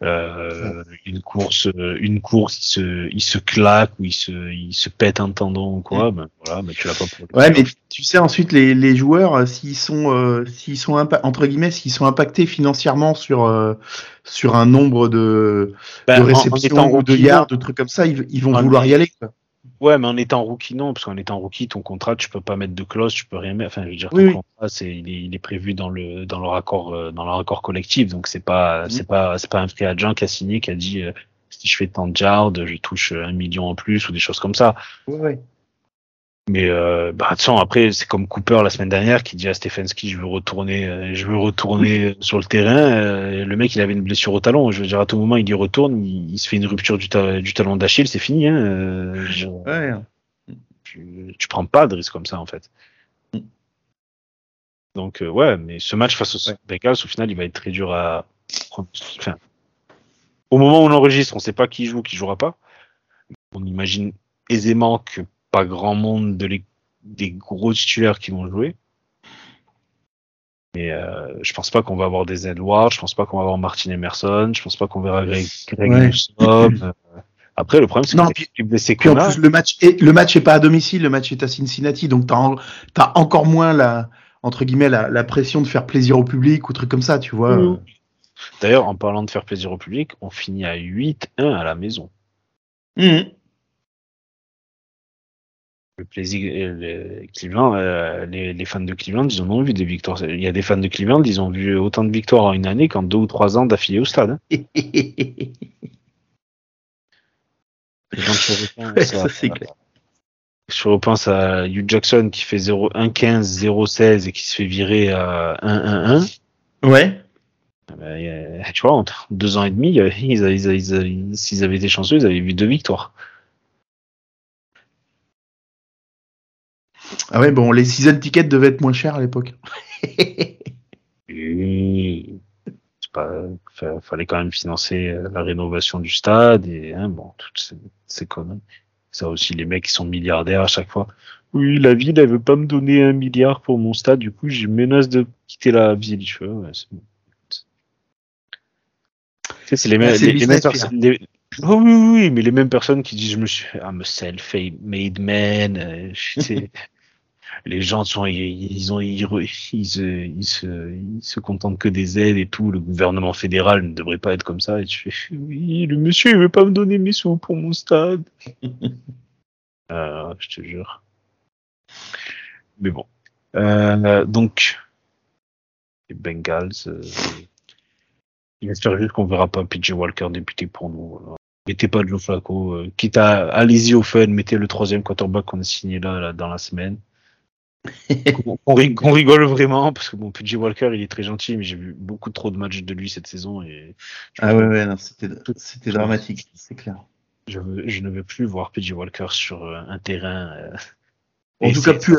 B: Euh, une course, une course, il se, il se claque ou il se, il se pète un tendon ou quoi, mm. ben voilà, ben tu l'as pas
A: pour. Ouais, mais tu sais ensuite les, les joueurs, euh, s'ils sont, euh, s'ils sont entre guillemets, s'ils sont impactés financièrement sur euh, sur un nombre de, ben, de réceptions ou de yards, de trucs comme ça, ils, ils vont vouloir y aller. Quoi.
B: Ouais, mais en étant rookie, non, parce qu'en étant rookie, ton contrat, tu peux pas mettre de clause, tu peux rien mettre. Enfin, je veux dire, ton contrat, c'est, il est, prévu dans le, dans leur accord, euh, dans leur accord collectif, donc c'est pas, mm. c'est pas, c'est pas un free agent qui a signé, qui a dit, euh, si je fais tant de yards, je touche un million en plus ou des choses comme ça.
A: Oui, oui.
B: Mais euh, bah après c'est comme Cooper la semaine dernière qui dit à Stefanski je veux retourner euh, je veux retourner sur le terrain. Euh, le mec il avait une blessure au talon. Je veux dire à tout moment il y retourne il, se fait une rupture du, du talon d'Achille c'est fini hein, euh,
A: ouais.
B: tu, tu, prends pas de risque comme ça en fait. Donc ouais mais ce match face aux Bengals au final il va être très dur à enfin au moment où on enregistre on sait pas qui joue qui jouera pas. On imagine aisément que pas grand monde de les, des gros titulaires qui vont jouer. Mais euh, je pense pas qu'on va avoir des Edwards, je pense pas qu'on va avoir Martin Emerson, je pense pas qu'on verra Greg, Greg euh, après, le problème, c'est
A: que puis, en plus, le match est, le match est pas à domicile, le match est à Cincinnati, donc t'as, as encore moins la, entre guillemets, la, la, pression de faire plaisir au public ou truc comme ça, tu vois. Mmh.
B: D'ailleurs, en parlant de faire plaisir au public, on finit à 8-1 à la maison.
A: Mmh
B: le plaisir, euh, Cleveland, euh, les, fans de Cleveland, ils ont vu des victoires. Il y a des fans de Cleveland, ils ont vu autant de victoires en une année qu'en deux ou trois ans d'affilée au stade. Hein. je repense à Hugh Jackson qui fait 1-15, 0-16 et qui se fait virer à 1-1-1.
A: Ouais.
B: Ah ben, tu vois, en deux ans et demi, s'ils avaient été chanceux, ils avaient vu deux victoires.
A: Ah ouais, bon, les season tickets devaient être moins chers à l'époque.
B: oui. Pas, fallait quand même financer euh, la rénovation du stade et hein, bon, toutes ces, ces conneries. Ça aussi, les mecs qui sont milliardaires à chaque fois. Oui, la ville, elle veut pas me donner un milliard pour mon stade, du coup, j'ai menace de quitter la ville. Je ouais, c'est bon. C'est les, mêmes, les, mêmes personnes. oui, oui, mais les mêmes personnes qui disent je me suis, I'm a self-made man. Euh, les gens sont, ils, ont, ils, se, ils, se, ils se contentent que des aides et tout. Le gouvernement fédéral ne devrait pas être comme ça. Et tu fais, oui, le monsieur, il veut pas me donner mes sous pour mon stade. je te jure. Mais bon. donc, les Bengals. J'espère juste qu'on verra pas PJ Walker débuter pour nous. Mettez pas de Joe Flacco. quitte à allez-y au fun, mettez le troisième quarterback qu'on a signé là dans la semaine on, rigole vraiment parce que bon, PJ Walker il est très gentil, mais j'ai vu beaucoup trop de matchs de lui cette saison et
A: ah ouais, ouais c'était dramatique, c'est clair.
B: Je, ne veux plus voir PJ Walker sur euh, un terrain. Euh,
A: en tout cas, plus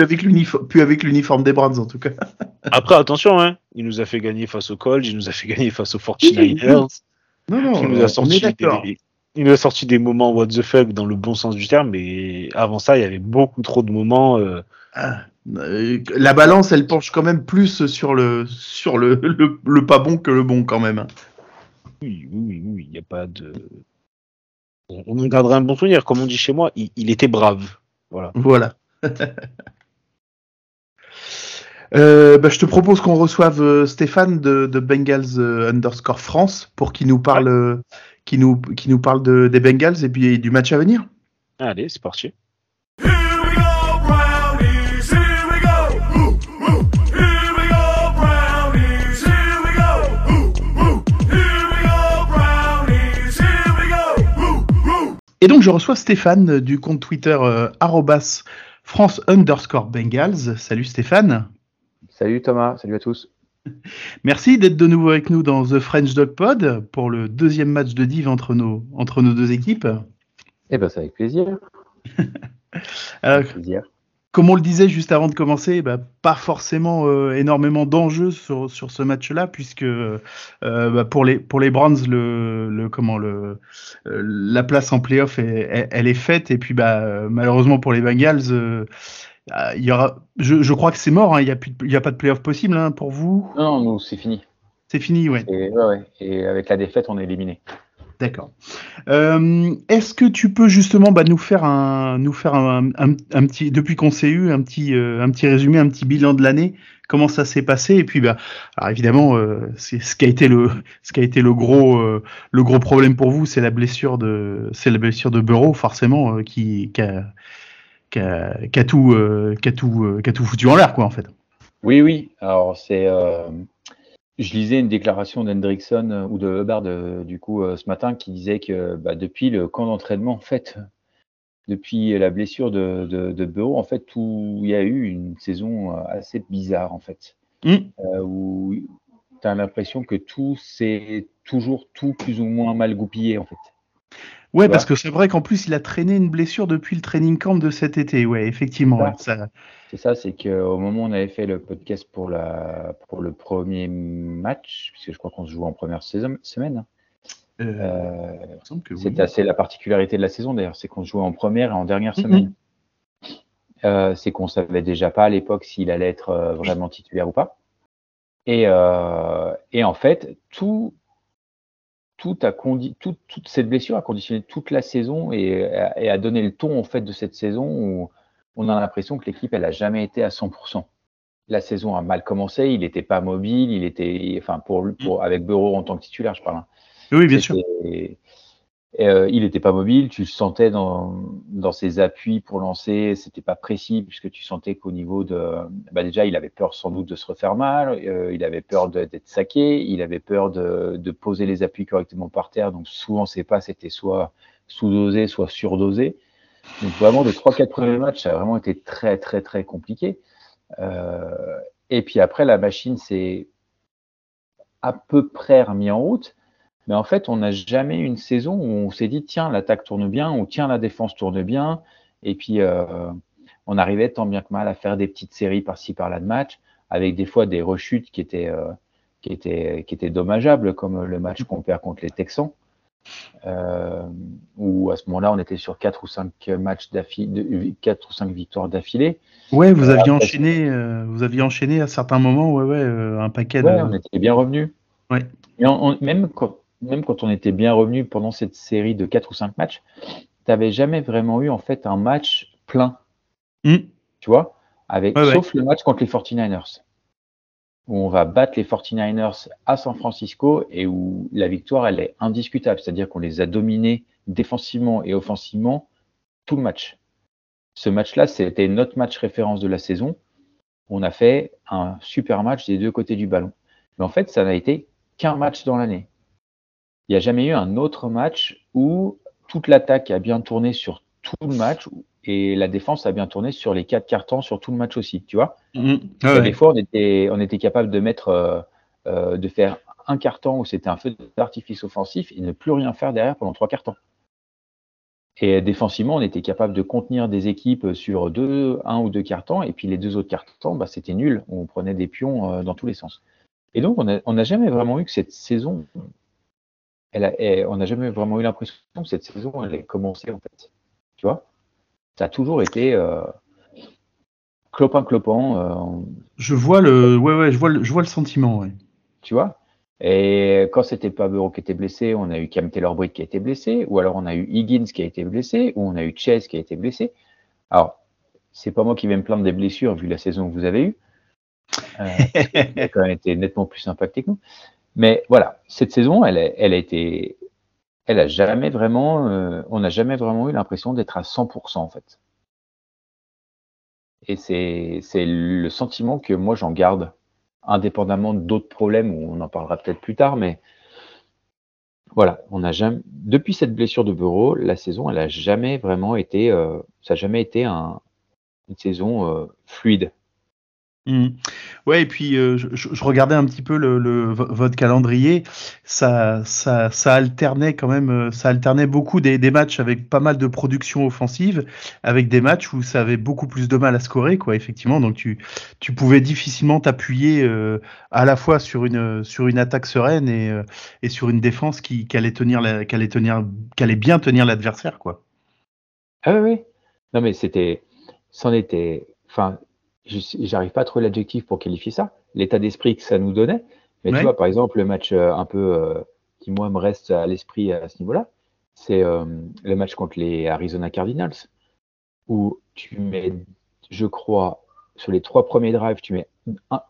A: avec, l'uniforme, plus avec l'uniforme des Brands en tout cas.
B: Après, attention, hein, il nous a fait gagner face aux Colts, il nous a fait gagner face aux 49ers. Non, non, il nous a sorti des, il nous a sorti des moments what the fuck dans le bon sens du terme, mais avant ça, il y avait beaucoup trop de moments. Euh,
A: euh, la balance, elle penche quand même plus sur le sur le, le, pas bon que le bon quand même.
B: Oui, oui, oui, il n'y a pas de. On en gardera un bon souvenir, comme on dit chez moi, il, était brave. Voilà.
A: Voilà. Euh, bah, je te propose qu'on reçoive euh, Stéphane de, Bengals underscore France pour qu'il nous parle, qui nous, qui nous parle de, des Bengals et puis du match à venir.
B: Allez, c'est parti.
A: Et donc je reçois Stéphane euh, du compte Twitter euh, France underscore Bengals. Salut Stéphane.
C: Salut Thomas, salut à tous.
A: Merci d'être de nouveau avec nous dans The French Dog Pod pour le deuxième match de div entre nos, entre nos deux équipes.
C: Eh ben c'est avec plaisir.
A: avec plaisir comme on le disait juste avant de commencer, bah, pas forcément euh, énormément d'enjeux sur, sur ce match-là, puisque euh, bah, pour les pour les Browns, le, le comment le euh, la place en playoff est, elle est faite, et puis bah malheureusement pour les Bengals, il y aura, je, je crois que c'est mort, hein, il n'y a plus il y a pas de playoff possible hein, pour vous?
C: Non, non, c'est fini.
A: C'est fini, ouais.
C: Et, ouais. Et avec la défaite, on est éliminé.
A: D'accord. Euh, est-ce que tu peux justement bah, nous faire un, petit, depuis qu'on s'est eu, un petit, euh, un petit résumé, un petit bilan de l'année, comment ça s'est passé et puis bah, évidemment, euh, ce qui a été le, gros, problème pour vous, c'est la blessure de, c'est de Bureau forcément qui, qui a, tout, qui tout, qui a tout foutu en l'air quoi en fait.
C: Oui, oui. Alors c'est je lisais une déclaration d'Hendrickson euh, ou de Hubbard euh, du coup euh, ce matin qui disait que bah, depuis le camp d'entraînement, en fait, depuis la blessure de, de, Bureau, en fait, tout, il y a eu une saison assez bizarre en fait, mmh. où tu as l'impression que tout c'est toujours tout plus ou moins mal goupillé en fait.
A: Ouais, parce que c'est vrai qu'en plus, il a traîné une blessure depuis le training camp de cet été. Ouais, effectivement.
C: C'est ça, c'est qu'au moment où on avait fait le podcast pour, la, pour le premier match, puisque je crois qu'on se joue en première saison, semaine, hein, euh, euh, c'est assez la particularité de la saison d'ailleurs, c'est qu'on se jouait en première et en dernière mm-hmm. semaine. Euh, c'est qu'on savait déjà pas à l'époque s'il allait être vraiment titulaire ou pas. Et, et en fait, tout, tout a toute, toute, cette blessure a conditionné toute la saison et, a donné le ton en fait de cette saison où on a l'impression que l'équipe elle a jamais été à 100%. La saison a mal commencé, il n'était pas mobile, il était, enfin pour, pour avec Bureau en tant que titulaire, je parle. Hein.
A: Oui, bien sûr.
C: Euh, il n'était pas mobile, tu le sentais dans, dans ses appuis pour lancer, c'était pas précis puisque tu sentais qu'au niveau de, bah déjà il avait peur sans doute de se refaire mal, euh, il avait peur d'être saqué, il avait peur de, de, poser les appuis correctement par terre, donc souvent ses pas c'était soit sous-dosé, soit surdosé. Donc vraiment les trois quatre premiers matchs ça a vraiment été très très très compliqué. Euh, et puis après la machine s'est à peu près remis en route. Mais en fait, on n'a jamais eu une saison où on s'est dit, tiens, l'attaque tourne bien, ou tiens, la défense tourne bien. Et puis, euh, on arrivait tant bien que mal à faire des petites séries par-ci, par-là de matchs, avec des fois des rechutes qui étaient, euh, qui étaient, qui étaient dommageables, comme le match qu'on perd contre les Texans. Euh, où à ce moment-là, on était sur 4 ou 5 matchs d'affilée, 4 ou 5 victoires d'affilée.
A: Ouais, vous aviez enchaîné, vous aviez enchaîné à certains moments, ouais, ouais, un paquet.
C: Ouais, on était bien revenu. Ouais. Et même quand, même quand on était bien revenu pendant cette série de 4 ou 5 matchs, tu n'avais jamais vraiment eu en fait un match plein. Hmm. Tu vois? Avec, Sauf le match contre les 49ers, où on va battre les 49ers à San Francisco et où la victoire, elle est indiscutable. C'est-à-dire qu'on les a dominés défensivement et offensivement tout le match. Ce match-là, c'était notre match référence de la saison. On a fait un super match des deux côtés du ballon. Mais en fait, ça n'a été qu'un match dans l'année. Il n'y a jamais eu un autre match où toute l'attaque a bien tourné sur tout le match et la défense a bien tourné sur les quatre cartons sur tout le match aussi, tu vois. Mm-hmm. Des fois, on était, on était capable de mettre, euh, euh, de faire un carton où c'était un feu d'artifice offensif et ne plus rien faire derrière pendant trois cartons. Et défensivement, on était capable de contenir des équipes sur deux, un ou deux cartons, et puis les deux autres cartons, bah, c'était nul. On prenait des pions euh, dans tous les sens. Et donc, on n'a jamais vraiment eu que cette saison, elle on n'a jamais vraiment eu l'impression que cette saison, elle ait commencé, en fait. Tu vois? Ça a toujours été euh, clopin clopin. Euh,
A: je vois le, ouais, ouais, je vois le, je vois le sentiment, ouais.
C: Tu vois? Et quand c'était Bureau qui était blessé, on a eu Cam Taylor Britt qui a été blessé, ou alors on a eu Higgins qui a été blessé, ou on a eu Chase qui a été blessé. Alors, c'est pas moi qui vais me plaindre des blessures vu la saison que vous avez eue. Euh, a quand même été nettement plus impacté que nous. Mais voilà, cette saison, elle, a, été, elle a jamais vraiment, euh, on n'a jamais vraiment eu l'impression d'être à 100% en fait. Et c'est le sentiment que moi j'en garde indépendamment d'autres problèmes où on en parlera peut-être plus tard, mais voilà, on a jamais, depuis cette blessure de Bureau, la saison, elle a jamais vraiment été, euh, ça n'a jamais été un, une saison euh, fluide.
A: Mmh. Ouais, et puis euh, je, regardais un petit peu le, votre calendrier, ça, ça, ça, alternait quand même, euh, ça alternait beaucoup des, matchs avec pas mal de production offensive, avec des matchs où ça avait beaucoup plus de mal à scorer, quoi, effectivement. Donc tu, tu pouvais difficilement t'appuyer euh, à la fois sur une, sur une attaque sereine et, et sur une défense qui, allait tenir, qui allait tenir, qui allait bien tenir l'adversaire, quoi.
C: Ah oui, oui. Non mais c'était, c'en était, enfin j'arrive pas à trouver l'adjectif pour qualifier ça, l'état d'esprit que ça nous donnait. Mais tu vois, par exemple, le match euh, un peu euh, qui, moi, me reste à l'esprit à ce niveau-là, c'est euh, le match contre les Arizona Cardinals, où tu mets, je crois, sur les trois premiers drives, tu mets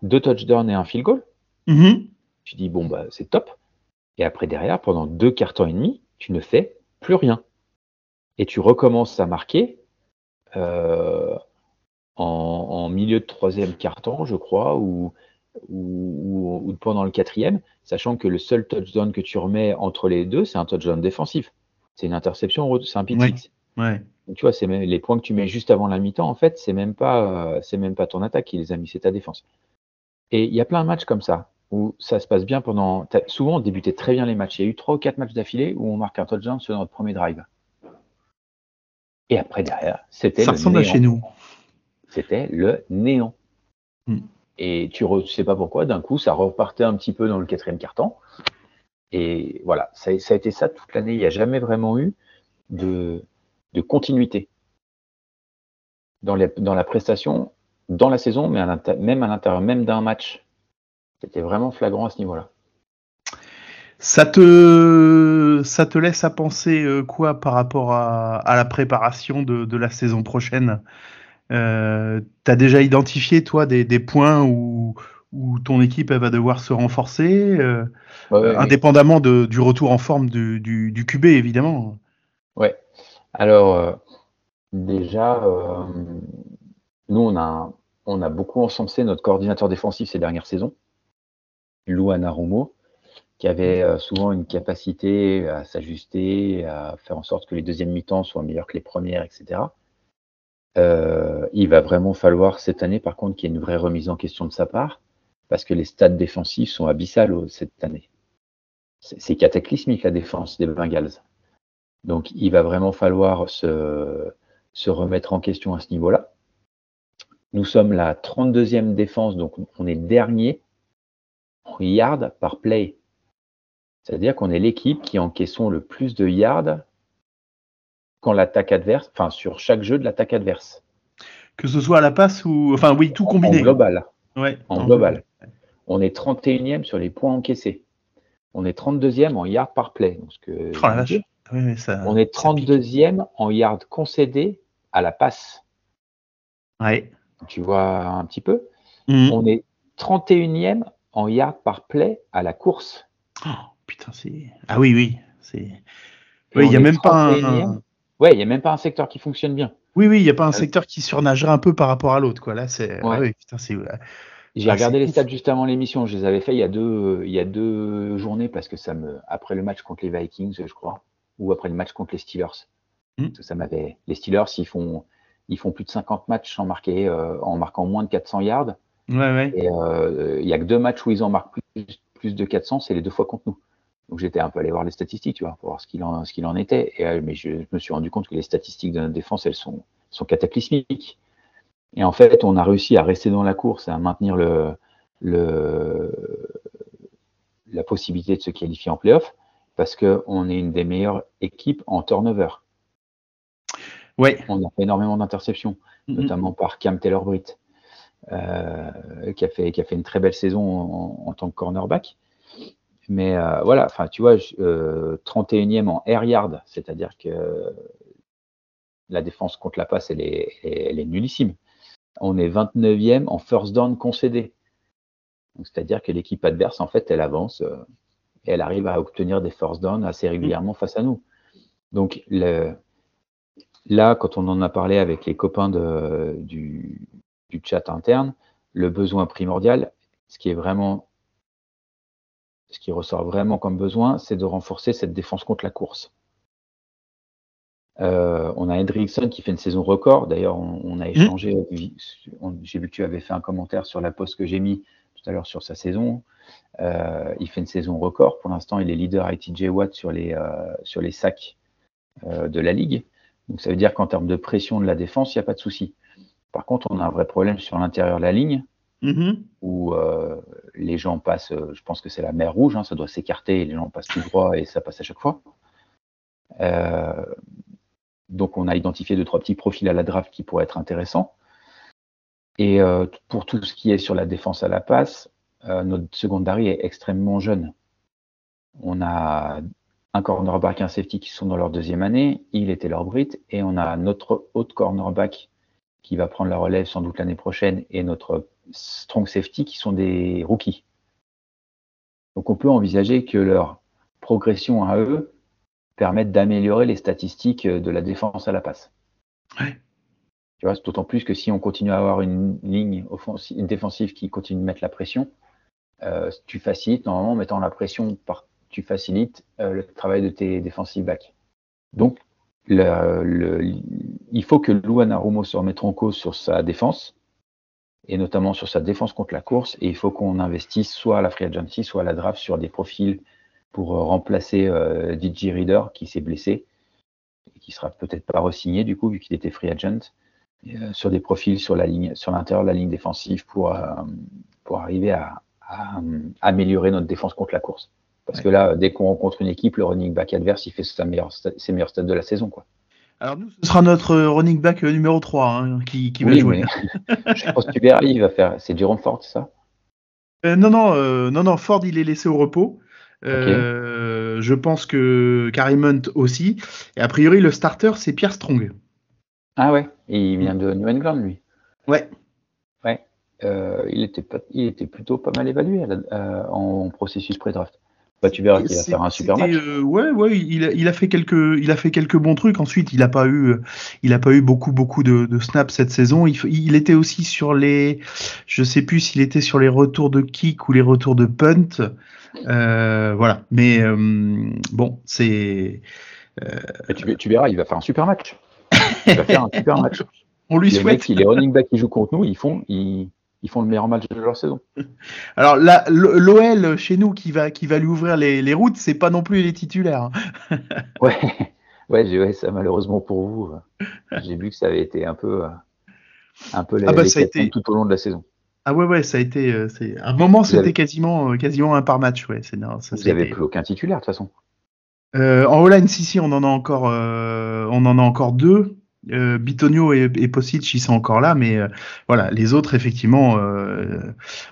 C: deux touchdowns et un field goal. Mm-hmm. Tu dis, bon, bah, c'est top. Et après, derrière, pendant deux quarts et demi, tu ne fais plus rien. Et tu recommences à marquer. Euh, en, milieu de troisième carton, je crois, ou, ou, pendant le quatrième, sachant que le seul touchdown que tu remets entre les deux, c'est un touchdown défensif. C'est une interception, c'est un pitch
A: ouais,
C: tu vois, c'est les points que tu mets juste avant la mi-temps, en fait, c'est même pas, c'est même pas ton attaque qui les a mis, c'est ta défense. Et il y a plein de matchs comme ça où ça se passe bien pendant. Souvent, on débutait très bien les matchs. Il y a eu trois ou quatre matchs d'affilée où on marque un touchdown sur notre premier drive. Et après derrière, c'était.
A: Ça ressemble à chez nous
C: c'était le néant. Hmm. Et tu ne sais pas pourquoi, d'un coup, ça repartait un petit peu dans le quatrième carton. Et voilà, ça, a été ça toute l'année. Il n'y a jamais vraiment eu de, continuité dans, dans, la prestation, dans la saison, mais même à l'intérieur même d'un match. C'était vraiment flagrant à ce niveau-là.
A: Ça te, ça te laisse à penser euh, quoi par rapport à, la préparation de, la saison prochaine? Euh, tu as déjà identifié, toi, des, points où, où, ton équipe elle va devoir se renforcer, euh, indépendamment de, du retour en forme du, du, QB, évidemment
C: Ouais. Alors, euh, déjà, nous, on a, on a beaucoup encensé notre coordinateur défensif ces dernières saisons, Lou Anarumo, qui avait souvent une capacité à s'ajuster, à faire en sorte que les deuxièmes mi-temps soient meilleurs que les premières, etc. Euh, il va vraiment falloir cette année, par contre, qu'il y ait une vraie remise en question de sa part, parce que les stades défensifs sont abyssales cette année. C'est cataclysmique la défense des Bengals. Donc, il va vraiment falloir se, se remettre en question à ce niveau-là. Nous sommes la 32e défense, donc on est dernier en yards par play. C'est-à-dire qu'on est l'équipe qui encaissons le plus de yards quand l'attaque adverse, enfin sur chaque jeu de l'attaque adverse.
A: Que ce soit à la passe ou, enfin oui, tout combiné.
C: En global.
A: Ouais,
C: en, global. On est 31e sur les points encaissés. On est 32e en yard par play. Donc, que,
A: oh
C: on est 32e en yard concédé à la passe.
A: Ouais.
C: Tu vois un petit peu? Mhm. On est 31e en yard par play à la course.
A: Oh, putain, c'est. Ah oui, oui. C'est. Oui, il n'y a même pas un.
C: Ouais, il n'y a même pas un secteur qui fonctionne bien.
A: Oui, oui, il n'y a pas un secteur qui surnagerait un peu par rapport à l'autre, quoi. Là, c'est. Ouais. putain,
C: c'est. J'ai ah, regardé les stats juste avant l'émission. Je les avais fait il y a deux, il y a deux journées parce que ça me, après le match contre les Vikings, je crois, ou après le match contre les Steelers. Hmm. Ça m'avait. Les Steelers, ils font, ils font plus de 50 matchs sans marquer, euh, en marquant moins de 400 yards.
A: Ouais, ouais.
C: Et euh, il y a que deux matchs où ils en marquent plus, plus de 400, c'est les deux fois contre nous. Donc j'étais un peu allé voir les statistiques, tu vois, pour voir ce qu'il en, était. Et, euh, mais je, me suis rendu compte que les statistiques de notre défense, elles sont, sont cataclysmiques. Et en fait, on a réussi à rester dans la course, à maintenir le, le, la possibilité de se qualifier en playoff, parce qu'on est une des meilleures équipes en turnover.
A: Ouais.
C: On a fait énormément d'interceptions, mm-hmm. notamment par Cam Taylor-Britt, euh, qui a fait une très belle saison en, tant que cornerback. Mais euh, voilà, enfin, tu vois, 31e euh, en air yard, c'est-à-dire que la défense contre la passe, elle est, elle est nullissime on est 29e en first down concédé. C'est-à-dire que l'équipe adverse, en fait, elle avance euh, et elle arrive à obtenir des first down assez régulièrement face à nous. Donc là, quand on en a parlé avec les copains du, chat interne, le besoin primordial, ce qui est vraiment, ce qui ressort vraiment comme besoin, c'est de renforcer cette défense contre la course. Euh, on a Hendrickson qui fait une saison record. D'ailleurs, on, a mmh. échangé. J'ai vu que tu avais fait un commentaire sur la poste que j'ai mis tout à l'heure sur sa saison. Euh, il fait une saison record. Pour l'instant, il est leader à TJ Watt sur les, euh, sur les sacs de la ligue. Donc, ça veut dire qu'en termes de pression de la défense, il n'y a pas de souci. Par contre, on a un vrai problème sur l'intérieur de la ligne. Mmh. où les gens passent, je pense que c'est la mer rouge, hein, ça doit s'écarter, les gens passent tout droit et ça passe à chaque fois. Donc on a identifié deux, trois petits profils à la draft qui pourraient être intéressants. Et euh, pour tout ce qui est sur la défense à la passe, euh, notre secondary est extrêmement jeune. On a un cornerback et un safety qui sont dans leur deuxième année, il était leur Brit, et on a notre autre cornerback qui va prendre la relève sans doute l'année prochaine, et notre strong safety qui sont des rookies. Donc on peut envisager que leur progression à eux permettre d'améliorer les statistiques de la défense à la passe.
A: Ouais.
C: Tu vois, d'autant plus que si on continue à avoir une ligne offensive, une défensive qui continue de mettre la pression, euh, tu facilites, normalement, en mettant la pression, par, tu facilites euh, le travail de tes défensives backs. Donc, le, il faut que Luana Rumo se remette en cause sur sa défense, et notamment sur sa défense contre la course, et il faut qu'on investisse soit à la free agency, soit à la draft sur des profils pour euh, remplacer euh, DJ Reader qui s'est blessé et qui sera peut-être pas re-signé du coup vu qu'il était free agent euh, sur des profils sur la ligne sur l'intérieur de la ligne défensive pour pour arriver à, améliorer notre défense contre la course. Parce que là, dès qu'on rencontre une équipe, le running back adverse, il fait sa meilleure ses meilleurs stats de la saison. Quoi.
A: Alors nous, ce sera notre running back numéro 3 hein, qui, qui va jouer.
C: je pense que tu verras, il va faire. C'est Jerome Ford, ça?
A: Non, non, non, non, Ford, il est laissé au repos. Euh, je pense que Carrimont aussi. Et a priori, le starter, c'est Pierre Strong.
C: Ah ouais, il vient de New England, lui.
A: Ouais.
C: Ouais. Euh, il, était il était plutôt pas mal évalué euh, en processus pré-draft. Bah, tu verras qu'il va faire un super match.
A: ouais, ouais, il a, il a, fait quelques, il a fait quelques bons trucs. Ensuite, il n'a pas eu, il a pas eu beaucoup, beaucoup de, de snaps cette saison. Il, il, était aussi sur les, je sais plus s'il était sur les retours de kick ou les retours de punt. Euh, voilà. Mais euh, bon, c'est.
C: Euh, tu, tu, verras, il va faire un super match. Il va faire un super match.
A: On lui les souhaite.
C: les running backs qui jouent contre nous, ils font, ils, ils font le meilleur match de leur saison.
A: Alors l'OL chez nous qui va qui va lui ouvrir les, les routes, c'est pas non plus les titulaires.
C: Hein. ouais, ouais, ouais, ça malheureusement pour vous. J'ai vu que ça avait été un peu un peu
A: ah bah,
C: tout au long de la saison.
A: Ah ouais, ouais, ça a été. Euh, c'est à un moment, c'était quasiment, euh, quasiment un par match. Ouais, c'est non, ça,
C: Vous n'avez plus aucun titulaire de toute façon.
A: Euh, en Hollande, si, si, on en a encore, on en a encore deux. Bitonio et, et Posic, ils sont encore là, mais voilà, les autres, effectivement,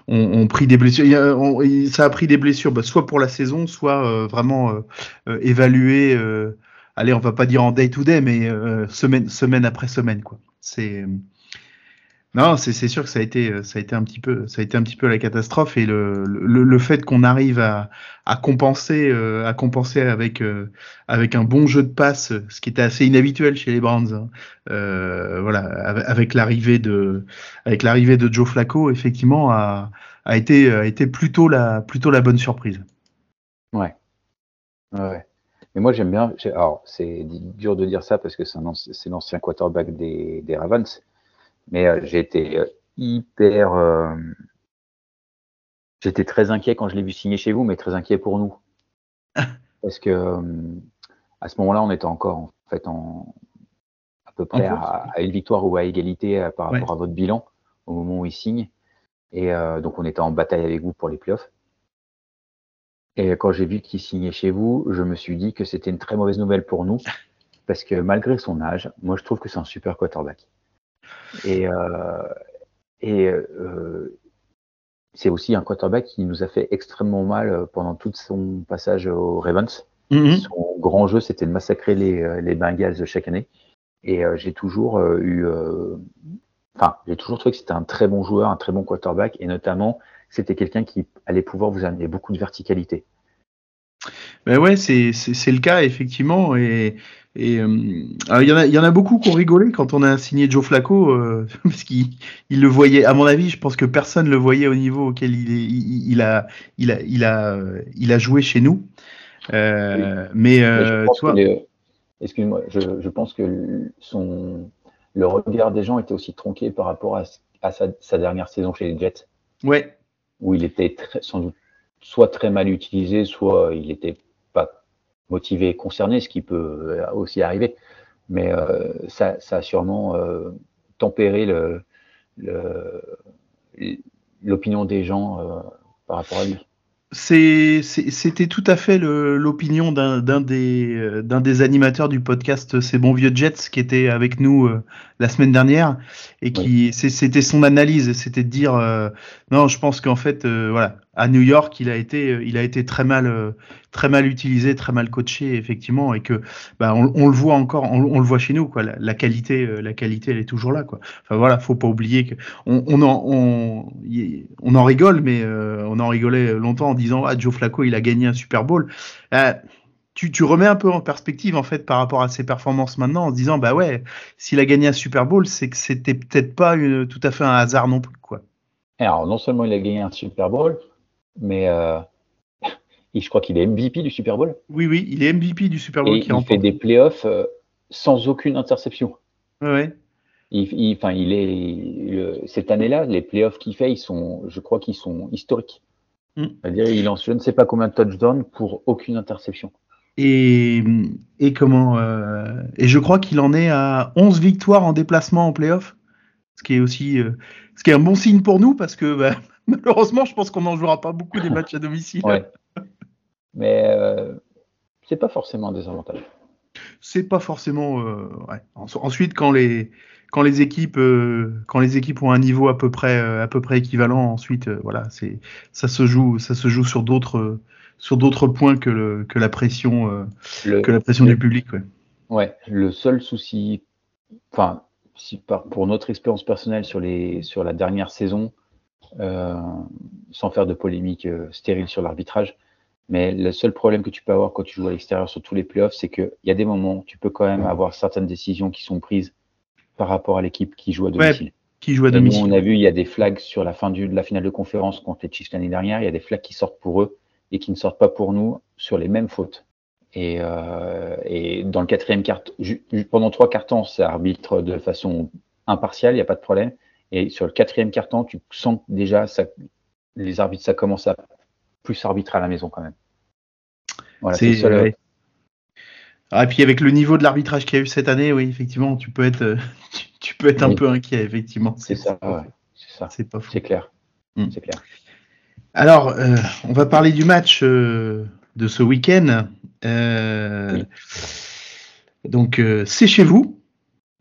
A: ont, pris des blessures. ça a pris des blessures, bah, soit pour la saison, soit vraiment évaluées. allez, on va pas dire en day to day, mais semaine, semaine après semaine, quoi. C'est Non, c'est sûr que ça a été ça a été un petit peu ça a été un petit peu la catastrophe et le le, le fait qu'on arrive à, à compenser euh, à compenser avec euh, avec un bon jeu de passe, ce qui était assez inhabituel chez les Browns. Hein. Euh, voilà, avec l'arrivée de avec l'arrivée de Joe Flacco, effectivement, a a été a été plutôt la plutôt la bonne surprise.
C: Ouais. Ouais. Mais moi j'aime bien. Alors c'est dur de dire ça parce que c'est l'ancien quarterback des, des Ravens mais euh, j'ai été euh, hyper. Euh, j'étais très inquiet quand je l'ai vu signer chez vous, mais très inquiet pour nous. Parce que à ce moment-là, on était encore en fait en, à peu près à, une victoire ou à égalité par rapport à votre bilan au moment où il signe. Et donc, on était en bataille avec vous pour les playoffs. Et quand j'ai vu qu'il signait chez vous, je me suis dit que c'était une très mauvaise nouvelle pour nous. Parce que malgré son âge, moi, je trouve que c'est un super quarterback. Et, euh, et euh, c'est aussi un quarterback qui nous a fait extrêmement mal euh, pendant tout son passage au Ravens. Mm-hmm. Son grand jeu, c'était de massacrer les, les Bengals chaque année. Et j'ai toujours eu, enfin, j'ai toujours trouvé que c'était un très bon joueur, un très bon quarterback, et notamment, c'était quelqu'un qui allait pouvoir vous amener beaucoup de verticalité.
A: Ben ouais, c'est le cas effectivement, et et euh, il y en a, il y en a beaucoup qui ont rigolé quand on a signé Joe Flacco euh, parce qu'il il le voyait. À mon avis, je pense que personne le voyait au niveau auquel il, est, il, a, il a, il a, il a joué chez nous. Euh, mais, toi,
C: excuse-moi, je, je, pense que son le regard des gens était aussi tronqué par rapport à, à sa, sa, dernière saison chez les Jets.
A: Ouais.
C: Où il était très, sans doute soit très mal utilisé, soit il était motivé et concerné, ce qui peut euh, aussi arriver. Mais euh, ça, ça, a sûrement euh, tempéré l'opinion le, des gens par rapport à lui.
A: C'était tout à fait l'opinion d'un des, des, animateurs du podcast Ces bons vieux Jets qui était avec nous la semaine dernière et qui c'était son analyse, c'était de dire non, je pense qu'en fait voilà, à New York, il a été, euh, euh, très mal utilisé, très mal coaché effectivement, et que bah, on, le voit encore, on, le voit chez nous. La, qualité, euh, la qualité, elle est toujours là quoi. Enfin voilà, faut pas oublier que on, on en, rigole, mais on en rigolait longtemps en disant ah Joe Flacco, il a gagné un Super Bowl. tu, remets un peu en perspective en fait par rapport à ses performances maintenant en se disant bah ouais s'il a gagné un Super Bowl c'est que c'était peut-être pas tout à fait un hasard non plus.
C: Alors non seulement il a gagné un Super Bowl mais euh, je crois qu'il est MVP du Super Bowl.
A: Oui, oui, il est MVP du Super Bowl.
C: Et il fait des playoffs euh, sans aucune interception.
A: Ouais.
C: Il, enfin, il est cette année-là, les playoffs qu'il fait, ils sont, je crois qu'ils sont historiques. Mm. C'est-à-dire, il lance je ne sais pas combien de touchdowns pour aucune interception.
A: Et, et comment euh, Et je crois qu'il en est à 11 victoires en déplacement en playoff, ce qui est aussi, ce qui est un bon signe pour nous parce que bah, Malheureusement, je pense qu'on n'en jouera pas beaucoup des matchs à domicile.
C: Mais euh, c'est pas forcément un désavantage.
A: C'est pas forcément. Euh, ensuite, quand les quand les équipes euh, quand les équipes ont un niveau à peu près à peu près équivalent, ensuite voilà, c'est ça se joue ça se joue sur d'autres sur d'autres points que le que la pression que la pression du public. Ouais.
C: ouais. Le seul souci, enfin, si pour notre expérience personnelle sur les sur la dernière saison, euh, sans faire de polémique euh, stérile sur l'arbitrage. Mais le seul problème que tu peux avoir quand tu joues à l'extérieur sur tous les playoffs, c'est qu'il y a des moments où tu peux quand même avoir certaines décisions qui sont prises par rapport à l'équipe qui joue à domicile.
A: qui joue à domicile.
C: on a vu, il y a des flags sur la fin de la finale de conférence contre les Chiefs l'année dernière. Il y a des flags qui sortent pour eux et qui ne sortent pas pour nous sur les mêmes fautes. Et, euh, et dans le quatrième quart, pendant trois quarts temps, ça arbitre de façon impartiale, il n'y a pas de problème. Et sur le quatrième carton, tu sens déjà ça, les arbitres, ça commence à plus arbitrer à la maison quand même.
A: Voilà, c'est seul... Ah, et puis avec le niveau de l'arbitrage qu'il y a eu cette année, oui, effectivement, tu peux être, tu, peux être un peu inquiet, effectivement.
C: C'est ça, ouais, c'est ça. C'est pas C'est clair. Hmm. C'est clair.
A: Alors, euh, on va parler du match euh, de ce week-end. Euh, donc, c'est chez vous.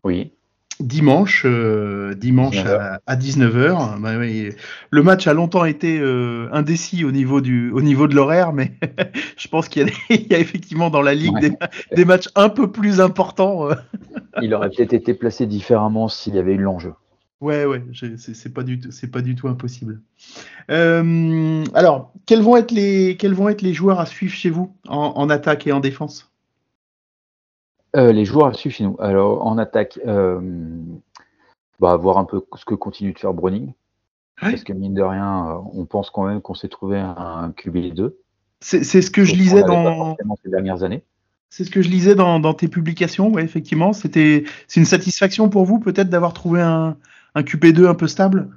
C: Oui
A: dimanche, euh, dimanche à, 19h. Bah le match a longtemps été euh, indécis au niveau du, au niveau de l'horaire, mais je pense qu'il y, a effectivement dans la ligue des, matchs un peu plus importants. Euh.
C: Il aurait peut-être été placé différemment s'il y avait eu l'enjeu.
A: Ouais, ouais, c'est pas du tout, c'est pas du tout impossible. Euh, alors, quels vont être les, quels vont être les joueurs à suivre chez vous en, attaque et en défense?
C: Euh, Les joueurs à suivre chez nous. Alors, en attaque, euh, bah, voir un peu ce que continue de faire Browning. Parce que mine de rien, on pense quand même qu'on s'est trouvé un, QB2.
A: C'est ce que je lisais dans
C: ces dernières années.
A: C'est ce que je lisais dans, dans tes publications, ouais, effectivement. C'était, c'est une satisfaction pour vous peut-être d'avoir trouvé un, un QP2 un peu stable?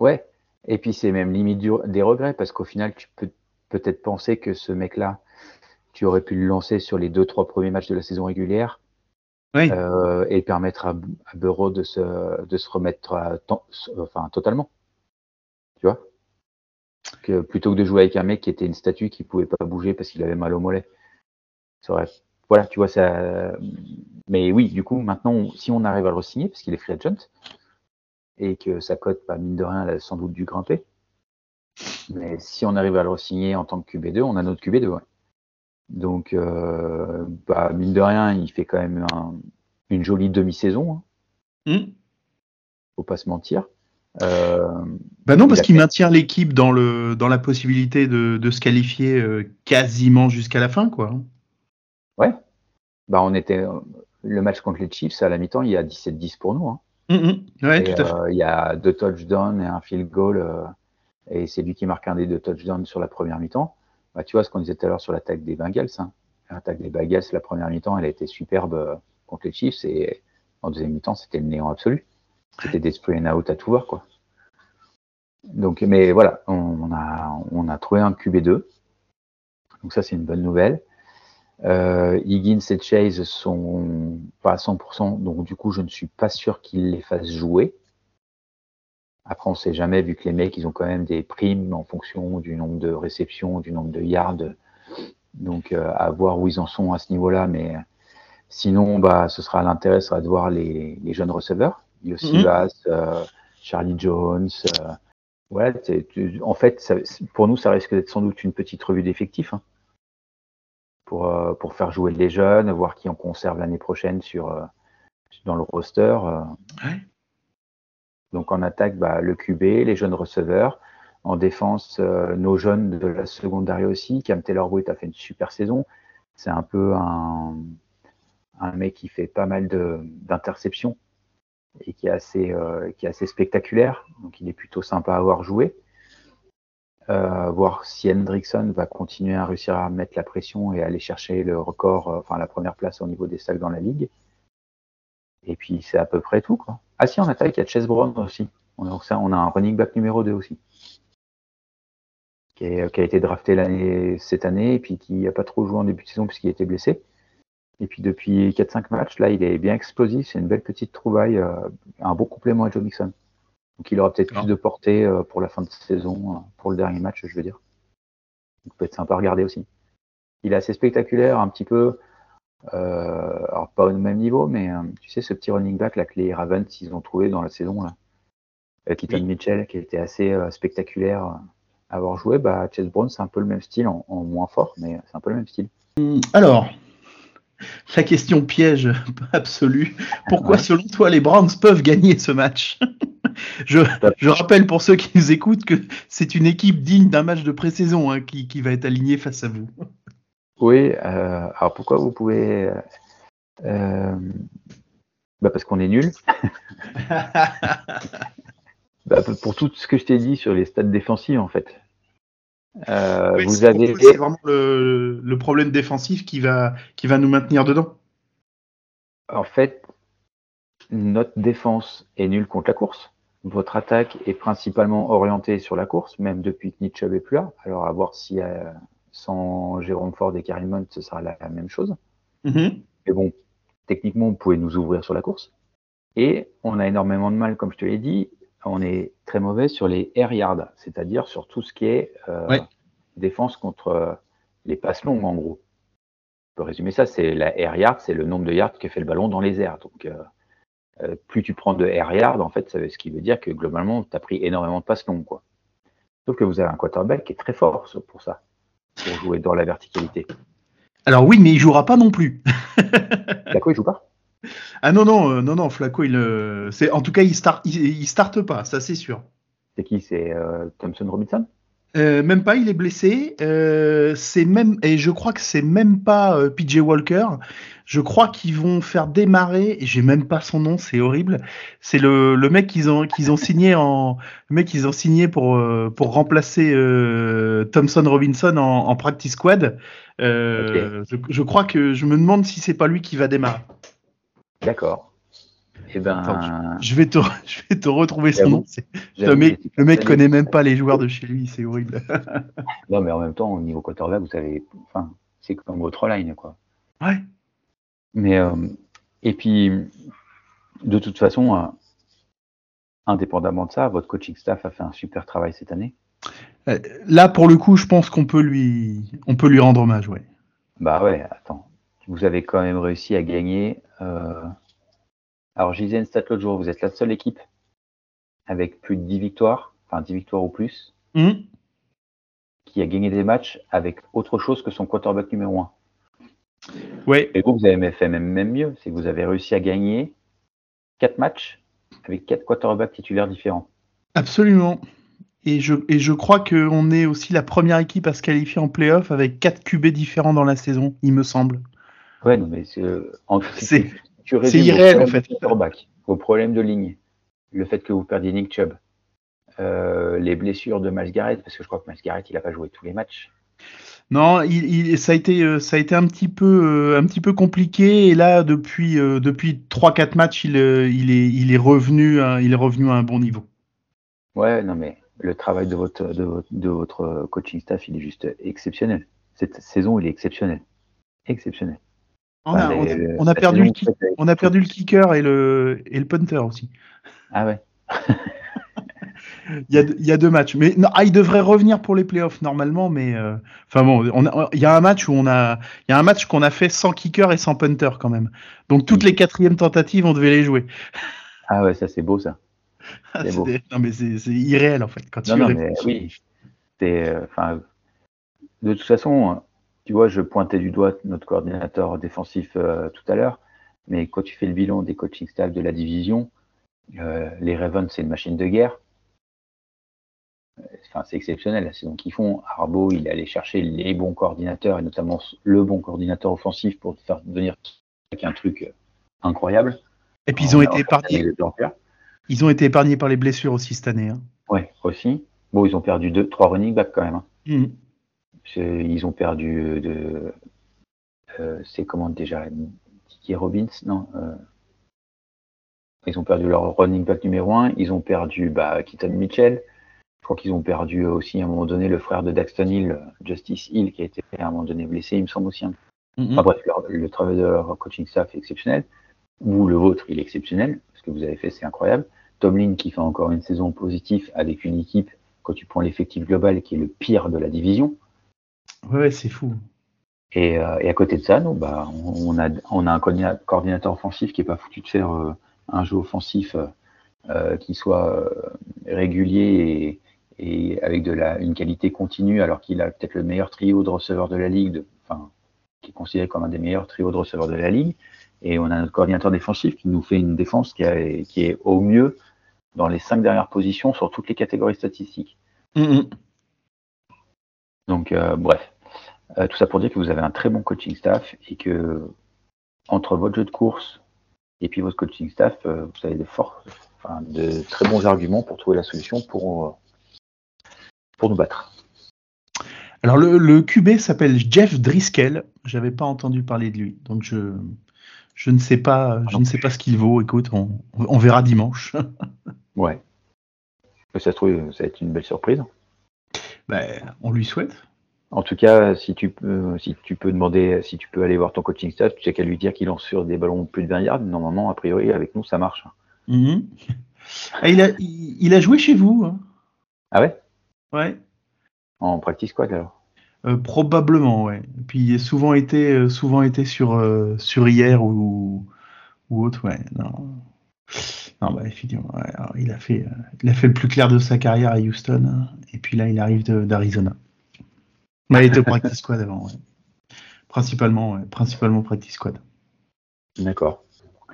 C: Ouais, et puis c'est même limite des regrets parce qu'au final, tu peux peut-être penser que ce mec-là, tu aurais pu le lancer sur les deux, trois premiers matchs de la saison régulière euh, et permettre à, à, Bureau de se, de se remettre à enfin, totalement. Tu vois? Que Plutôt que de jouer avec un mec qui était une statue qui pouvait pas bouger parce qu'il avait mal au mollet. Ça aurait, voilà, tu vois, ça. Mais oui, du coup, maintenant, si on arrive à le signer parce qu'il est free agent, et que sa cote, bah, mine de rien, elle a sans doute dû grimper. Mais si on arrive à le signer en tant que QB2, on a notre QB2. Donc, euh, bah, mine de rien, il fait quand même une jolie demi-saison. Hein. Hmm. Faut pas se mentir.
A: Euh, bah non, parce qu'il maintient l'équipe dans, le, dans la possibilité de, se qualifier euh, quasiment jusqu'à la fin, quoi.
C: Ouais. Bah, on était. Le match contre les Chiefs, à la mi-temps, il y a 17-10 pour nous. Hein.
A: Mm-hmm.
C: Euh, il y a deux touchdowns et un field goal, euh, et c'est lui qui marque un des deux touchdowns sur la première mi-temps. Bah, tu vois ce qu'on disait tout à l'heure sur l'attaque des Bengals. Hein. L'attaque des Bengals, la première mi-temps, elle a été superbe euh, contre les Chiefs, et en deuxième mi-temps, c'était le néant absolu. C'était des spray and out à tout voir, quoi. Donc, mais voilà, on a, on a trouvé un QB2. Donc ça, c'est une bonne nouvelle. Euh, Higgins et Chase sont pas à 100%, donc du coup, je ne suis pas sûr qu'ils les fassent jouer. Après, on ne sait jamais, vu que les mecs, ils ont quand même des primes en fonction du nombre de réceptions, du nombre de yards. Donc, euh, à voir où ils en sont à ce niveau-là. Mais sinon, bah, ce sera l'intérêt, sera de voir les, jeunes receveurs. Yossi mhm. euh, Charlie Jones. ouais, en fait, pour nous, ça risque d'être sans doute une petite revue d'effectifs. Hein. Euh, pour, faire jouer les jeunes, voir qui en conserve l'année prochaine sur, euh, dans le roster. Euh. Donc en attaque, bah, le QB, les jeunes receveurs. En défense, nos jeunes de la secondaire aussi. Cam Taylor-Britt a fait une super saison. C'est un peu un, mec qui fait pas mal d'interceptions et qui est, assez, qui est assez spectaculaire. Donc il est plutôt sympa à avoir joué. Euh, voir si Hendrickson va continuer à réussir à mettre la pression et aller chercher le record, euh, enfin la première place au niveau des sacs dans la ligue. Et puis c'est à peu près tout. Quoi. Ah si, en attaque, il y a Chess Brown aussi. On a, on a un running back numéro 2 aussi. Qui, a été drafté cette année et puis qui n'a pas trop joué en début de saison puisqu'il était blessé. Et puis depuis 4-5 matchs, là, il est bien explosif. C'est une belle petite trouvaille, euh, un bon complément à Joe Mixon. Donc il aura peut-être plus de portée euh, pour la fin de saison, euh, pour le dernier match, je veux dire. Donc peut être sympa à regarder aussi. Il est assez spectaculaire, un petit peu, alors pas au même niveau, mais tu sais, ce petit running back là que les Ravens ils ont trouvé dans la saison là, avec Mitchell, qui était assez spectaculaire à avoir joué, bah Chase Brown c'est un peu le même style, en, moins fort, mais c'est un peu le même style.
A: Alors, la question piège absolue. Pourquoi, selon toi, les Browns peuvent gagner ce match? Je, rappelle pour ceux qui nous écoutent que c'est une équipe digne d'un match de pré-saison hein, qui, va être alignée face à vous.
C: Oui, euh, alors pourquoi vous pouvez. Euh, euh, bah parce qu'on est nul. Bah, pour tout ce que je t'ai dit sur les stades défensifs, en fait.
A: vous avez. C'est vraiment le, problème défensif qui va, qui va nous maintenir dedans.
C: En fait, notre défense est nulle contre la course. Votre attaque est principalement orientée sur la course, même depuis que Nietzsche n'est plus là. Alors, à voir si sans Jérôme Ford et Karim Mont, ce sera la, même chose. Mm-hmm. Mais bon, techniquement, vous pouvez nous ouvrir sur la course. Et on a énormément de mal, comme je te l'ai dit, on est très mauvais sur les air yards, c'est-à-dire sur tout ce qui est euh, défense contre euh, les passes longues, en gros. On peut résumer ça, c'est la air yard, c'est le nombre de yards que fait le ballon dans les airs. Donc, euh, plus tu prends de air yard, en fait, ce qui veut dire que globalement, tu as pris énormément de passes longues. Quoi. Sauf que vous avez un quarterback qui est très fort pour ça, pour jouer dans la verticalité.
A: Alors oui, mais il jouera pas non plus.
C: D'accord, il joue pas?
A: Ah non, non, euh, non, non, Flaco, il, euh, en tout cas, il start, il, starte pas, ça c'est sûr.
C: C'est qui? C'est euh, Thompson Robinson?
A: Même pas, il est blessé. c'est même, et je crois que c'est même pas PJ Walker. Je crois qu'ils vont faire démarrer, et j'ai même pas son nom, c'est horrible. C'est le, le mec qu'ils ont, qu'ils ont signé en, le mec qu'ils ont signé pour, pour remplacer Thompson Robinson en, en practice squad. je, je, crois que je me demande si c'est pas lui qui va démarrer.
C: D'accord. Eh ben...
A: je, vais te, je vais te retrouver son nom. Le mec, le mec connaît même pas les joueurs de chez lui, c'est horrible.
C: non, mais en même temps, au niveau quarterback, vous savez, enfin, c'est comme votre line, quoi.
A: Ouais.
C: Mais, euh, et puis, de toute façon, euh, indépendamment de ça, votre coaching staff a fait un super travail cette année.
A: Euh, là, pour le coup, je pense qu'on peut lui, on peut lui rendre hommage, ouais.
C: Bah ouais, attends vous avez quand même réussi à gagner. Euh, alors, je disais une stat l'autre jour, vous êtes la seule équipe avec plus de 10 victoires, enfin 10 victoires ou plus,
A: mmh.
C: qui a gagné des matchs avec autre chose que son quarterback numéro 1.
A: Ouais.
C: Et vous, vous avez fait même, même mieux, c'est que vous avez réussi à gagner 4 matchs avec 4 quarterbacks titulaires différents.
A: Absolument. Et je, et je crois qu'on est aussi la première équipe à se qualifier en playoff avec 4 QB différents dans la saison, il me semble.
C: Ouais, non, mais c'est
A: irréel en fait.
C: vos problèmes de ligne, le fait que vous perdiez Nick Chubb, euh, les blessures de Miles Garrett, parce que je crois que Miles Garrett, il n'a pas joué tous les matchs.
A: Non, il, ça a été, euh, ça a été un petit peu, euh, un petit peu compliqué. Et là, depuis, depuis 3-4 matchs, il, il, est, il est revenu, à, il est revenu à un bon niveau.
C: Ouais, non, mais le travail de votre, de votre, de votre coaching staff, il est juste exceptionnel. Cette saison, il est exceptionnel, exceptionnel.
A: On a, perdu le, on a perdu le kicker et le, et le punter aussi.
C: Ah ouais.
A: il, y a, il y a deux matchs. Mais non, ah, il devrait revenir pour les playoffs normalement, mais euh, enfin bon, on il y a un match où on a, il y a un match qu'on a fait sans kicker et sans punter quand même. Donc toutes les quatrièmes tentatives, on devait les jouer.
C: Ah ouais, ça c'est beau ça.
A: Ah, beau. Non mais c'est irréel en fait quand
C: non, non, mais, oui. Euh, de toute façon, tu vois, je pointais du doigt notre coordinateur défensif euh, tout à l'heure, mais quand tu fais le bilan des coaching staff de la division, euh, les Ravens, c'est une machine de guerre. Enfin, c'est exceptionnel la saison qu'ils font. Arbo, il est allé chercher les bons coordinateurs et notamment le bon coordinateur offensif pour faire devenir un truc euh, incroyable.
A: Et puis ils ont été épargnés. Ils ont été épargnés par les blessures aussi cette année. Hein.
C: Ouais, aussi. Bon, ils ont perdu deux, trois running backs quand même. Hein. Mmh. Ils ont perdu euh, de. Euh, c'est comment déjà Didier Robbins Non. Euh, ils ont perdu leur running back numéro 1. Ils ont perdu bah, Keaton Mitchell. Je crois qu'ils ont perdu aussi à un moment donné le frère de Daxton Hill, Justice Hill, qui a été à un moment donné blessé, il me semble aussi. Mm-hmm. Enfin, bref, le travail de leur coaching staff est exceptionnel. Vous, le vôtre, il est exceptionnel. Ce que vous avez fait, c'est incroyable. Tomlin qui fait encore une saison positive avec une équipe, quand tu prends l'effectif global, qui est le pire de la division.
A: Ouais, c'est fou.
C: Et, euh, et, à côté de ça, nous, bah, on, a, on a un coordinateur offensif qui est pas foutu de faire euh, un jeu offensif euh, qui soit régulier et, et, avec de la, une qualité continue, alors qu'il a peut-être le meilleur trio de receveurs de la ligue, enfin, qui est considéré comme un des meilleurs trios de receveurs de la ligue. Et on a notre coordinateur défensif qui nous fait une défense qui, a, qui est au mieux dans les cinq dernières positions sur toutes les catégories statistiques.
A: Mm
C: donc, euh, bref, euh, tout ça pour dire que vous avez un très bon coaching staff et que entre votre jeu de course et puis votre coaching staff, euh, vous avez de forts, de très bons arguments pour trouver la solution pour, pour nous battre.
A: Alors le, QB s'appelle Jeff Driscoll. J'avais pas entendu parler de lui, donc je je ne sais pas je ne sais pas ce qu'il vaut. Écoute, on, verra dimanche.
C: ouais. Ça se trouve, ça va être une belle surprise.
A: Ben, on lui souhaite.
C: En tout cas, si tu peux, si tu peux demander, si tu peux aller voir ton coaching staff, tu sais qu'à lui dire qu'il lance sur des ballons plus de 20 yards. Normalement, a priori, avec nous, ça marche.
A: Mhm. Ah, il, a, il, a joué chez vous. Hein.
C: Ah ouais?
A: Ouais.
C: En practice quoi alors?
A: Euh, Probablement, ouais. puis il a souvent été, euh, souvent été sur, euh, sur hier ou, ou autre, ouais. Non. Non, bah, effectivement, il, a fait, euh, il a fait le plus clair de sa carrière à Houston, hein, et puis là, il arrive d'Arizona. il était au practice squad avant, Principalement, principalement practice squad.
C: D'accord.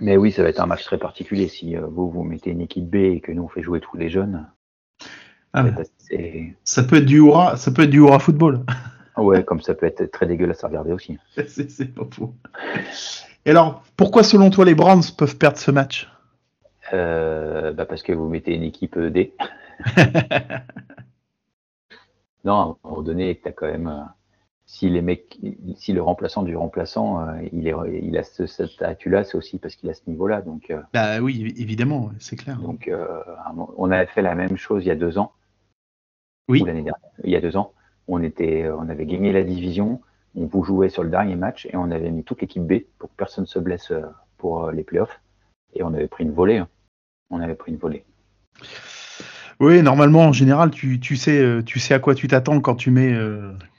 C: Mais oui, ça va être un match très particulier. Si vous, vous mettez une équipe B et que nous, on fait jouer tous les jeunes.
A: Ah, ça peut être du hurrah, ça peut être du hurrah football.
C: Ouais, comme ça peut être très dégueulasse à regarder aussi.
A: c'est pas faux. Et alors, pourquoi selon toi les Browns peuvent perdre ce match?
C: Euh, bah Parce que vous mettez une équipe D. non, à un moment donné, tu as quand même. Euh, si les mecs, si le remplaçant du remplaçant, euh, il, est, il a ce, statut-là, c'est aussi parce qu'il a ce niveau-là. Donc,
A: bah oui, évidemment, c'est clair.
C: Donc, on avait fait la même chose il y a deux ans.
A: Oui.
C: l'année dernière, il y a deux ans. On était, on avait gagné la division on vous jouait sur le dernier match et on avait mis toute l'équipe B pour que personne ne se blesse euh, pour euh, les playoffs. Et on avait pris une volée. Hein. On avait pris une volée.
A: Oui, normalement, en général, tu, sais, euh, tu sais à quoi tu t'attends quand tu mets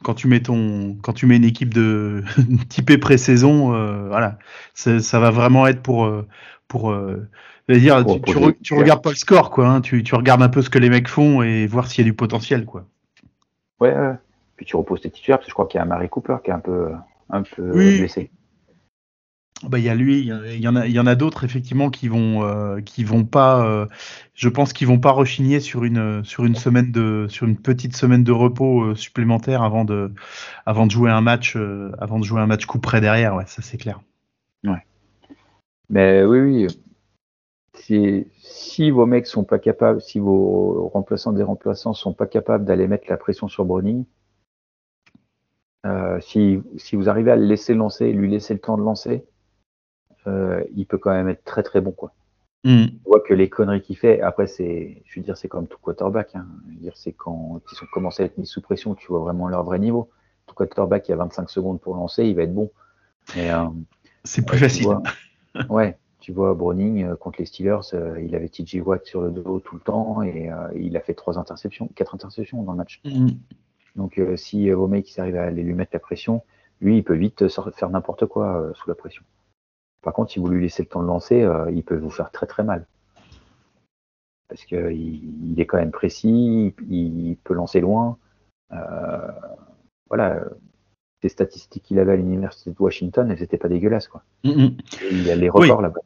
A: quand tu mets ton quand tu mets une équipe de typée pré-saison. voilà, ça va vraiment être pour pour dire, tu, regardes pas le score, quoi. Hein. tu, regardes un peu ce que les mecs font et voir s'il y a du potentiel, quoi.
C: Ouais, ouais. Puis tu reposes tes titulaires, parce que je crois qu'il y a Marie Cooper qui est un peu, un peu blessé.
A: Il y en a, d'autres effectivement qui vont, euh, vont pas, euh, je pense qu'ils vont pas rechigner sur une, sur une petite semaine de repos euh, supplémentaire avant de, avant de jouer un match, avant de jouer un match coup près derrière, ouais, ça c'est clair.
C: Ouais. Mais oui, oui. Si, si vos mecs sont pas capables, si vos remplaçants des remplaçants sont pas capables d'aller mettre la pression sur Browning, euh, si, vous arrivez à le laisser lancer, lui laisser le temps de lancer, euh, il peut quand même être très très bon quoi. Mm. On voit que les conneries qu'il fait, après c'est, je veux dire, c'est comme tout quarterback. Hein. dire, c'est quand ils ont commencé à être mis sous pression, tu vois vraiment leur vrai niveau. Tout quarterback, il y a 25 secondes pour lancer, il va être bon.
A: Euh, c'est plus facile.
C: ouais, tu vois, Browning contre les Steelers, il avait TJ Watt sur le dos tout le temps et il a fait trois interceptions, quatre interceptions dans le match. Mm. Donc euh, si euh, vos mecs arrivent à aller lui mettre la pression, lui il peut vite euh, faire n'importe quoi sous la pression. Par contre, si vous lui laissez le temps de lancer, il peut vous faire très très mal. Parce qu'il il est quand même précis, il, peut lancer loin. voilà, les statistiques qu'il avait à l'université de Washington, elles n'étaient pas dégueulasses. Quoi. Il y a les records là-bas.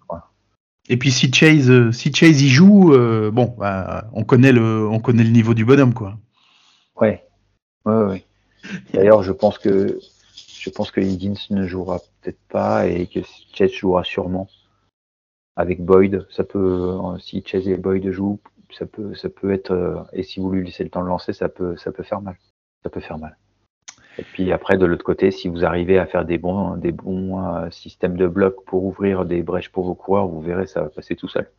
A: Et puis si Chase, si Chase y joue, bon, bah, on connaît le, on connaît le niveau du bonhomme, quoi.
C: Ouais, Ouais, D'ailleurs, je pense que je pense que Higgins ne jouera peut-être pas et que Chase jouera sûrement avec Boyd. Ça peut, si Chase et Boyd jouent, ça peut, ça peut être. Euh, et si vous lui laissez le temps de lancer, ça peut, ça peut faire mal. Ça peut faire mal. Et puis après, de l'autre côté, si vous arrivez à faire des bons, des bons euh, systèmes de blocs pour ouvrir des brèches pour vos coureurs, vous verrez, ça va passer tout seul.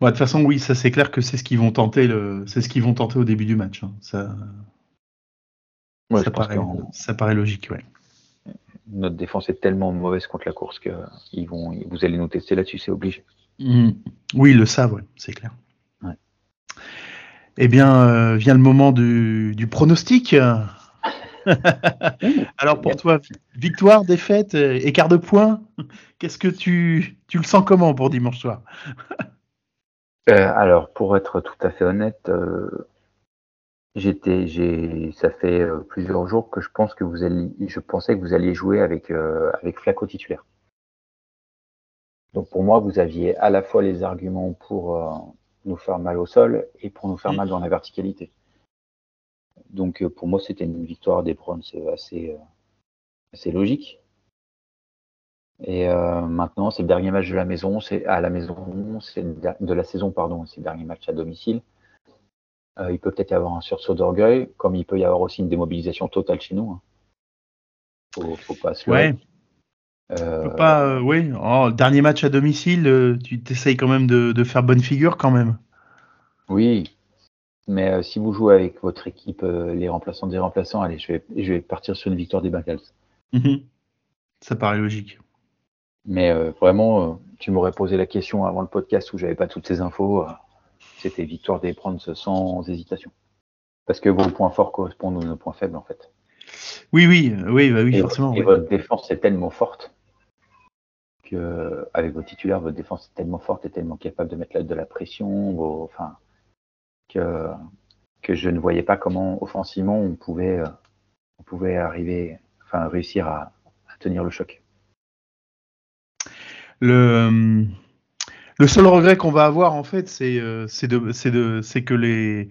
A: de toute façon, oui, ça c'est clair que c'est ce qu'ils vont tenter. C'est ce qu'ils vont tenter au début du match. Hein. Ça, ça, paraît, ça, paraît, logique, ouais.
C: Notre défense est tellement mauvaise contre la course que ils vont, vous allez nous tester là-dessus, c'est obligé.
A: Mmh. Oui, ils le savent, ouais, c'est clair. Eh bien, euh, vient le moment du, du pronostic. Alors pour toi, victoire, défaite, euh, écart de points, qu'est-ce que tu, tu le sens comment pour dimanche soir?
C: Euh, Alors pour être tout à fait honnête, euh, j'étais, j'ai, ça fait plusieurs jours que je pense que vous allez, je pensais que vous alliez jouer avec avec Flaco titulaire. Donc pour moi, vous aviez à la fois les arguments pour nous faire mal au sol et pour nous faire mmh. mal dans la verticalité. Donc euh, pour moi, c'était une victoire des Browns assez, euh, assez logique. Et euh, maintenant, c'est le dernier match de la maison, c'est à la maison, c'est de la saison, pardon, c'est le dernier match à domicile. Il peut peut-être y avoir un sursaut d'orgueil, comme il peut y avoir aussi une démobilisation totale chez nous.
A: Hein. Faut, faut pas se ouais. pas, oui. Oh, dernier match à domicile, tu t'essayes quand même de, de, faire bonne figure quand même.
C: Oui, mais euh, si vous jouez avec votre équipe, euh, les remplaçants des remplaçants, allez, je vais, je vais partir sur une victoire des Bengals.
A: Mhm. Ça paraît logique.
C: Mais euh, vraiment, tu m'aurais posé la question avant le podcast où j'avais pas toutes ces infos. C'était victoire des Browns sans hésitation. Parce que vos points forts correspondent à nos points faibles, en fait.
A: Oui, oui, oui, bah oui, forcément.
C: Et votre défense est tellement forte que, avec vos titulaires, votre défense est tellement forte et tellement capable de mettre de la pression. enfin, que, je ne voyais pas comment offensivement on pouvait, euh, on pouvait arriver, enfin réussir à, tenir le choc.
A: le le seul regret qu'on va avoir en fait, c'est euh, c'est que les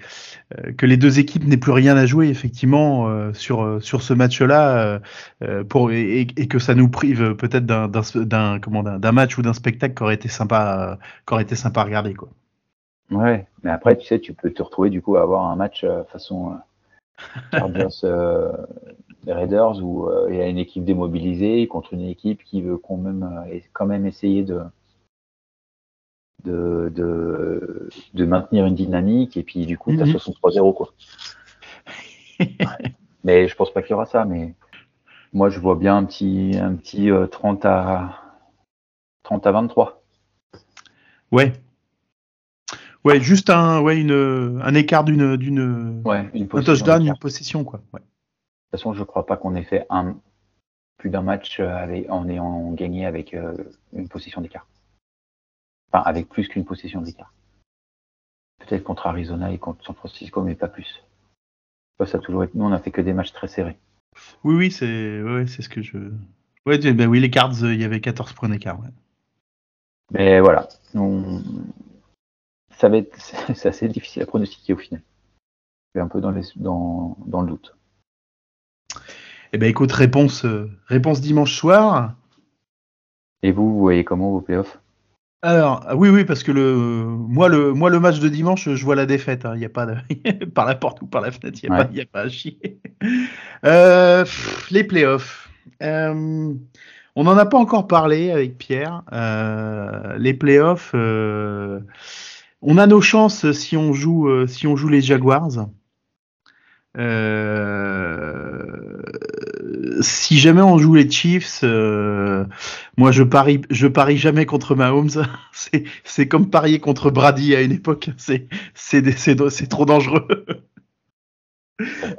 A: euh, que les deux équipes n'aient plus rien à jouer effectivement euh, sur sur ce match-là pour et, que ça nous prive peut-être d'un match ou d'un spectacle qui aurait été sympa qui aurait été sympa à regarder quoi.
C: Ouais, mais après tu sais tu peux te retrouver du coup à avoir un match façon Chargers Raiders où il y a une équipe démobilisée contre une équipe qui veut quand même quand même essayer de de, de, de, maintenir une dynamique et puis du coup, tu as 63-0 quoi. Mais je pense pas qu'il y aura ça, mais moi je vois bien un petit, un petit 30 euh, à 30 à 23.
A: Ouais. Ouais, juste un, ouais, une, un écart d'une, d'une,
C: ouais, une
A: un touchdown, une possession, quoi. Ouais.
C: De toute façon, je crois pas qu'on ait fait un, plus d'un match euh, avec, en ayant gagné avec euh, une position d'écart. Enfin, avec plus qu'une possession d'écart. Peut-être contre Arizona et contre San Francisco, mais pas plus. Ça a toujours été... Nous, on a fait que des matchs très serrés.
A: Oui, oui, c'est ouais, c'est ce que je. Ouais, ben oui, les cards, il y avait 14 points d'écart. Ouais.
C: Mais voilà, ça va être, c'est assez difficile à pronostiquer au final. Je un peu dans, les... dans... dans le doute.
A: Eh ben écoute, réponse, euh, réponse dimanche soir.
C: Et vous, vous voyez comment vos playoffs?
A: Alors, oui, oui, parce que le, moi, le, moi, le match de dimanche, je vois la défaite. Hein. Il n'y a pas de, par la porte ou par la fenêtre, il n'y a, a, pas à chier. Euh, les playoffs. Euh, on n'en a pas encore parlé avec Pierre. Euh, les playoffs, euh, on a nos chances si on joue, euh, si on joue les Jaguars. Euh, si jamais on joue les Chiefs, euh, moi je parie, je parie jamais contre Mahomes. c'est comme parier contre Brady à une époque. C'est c'est trop dangereux.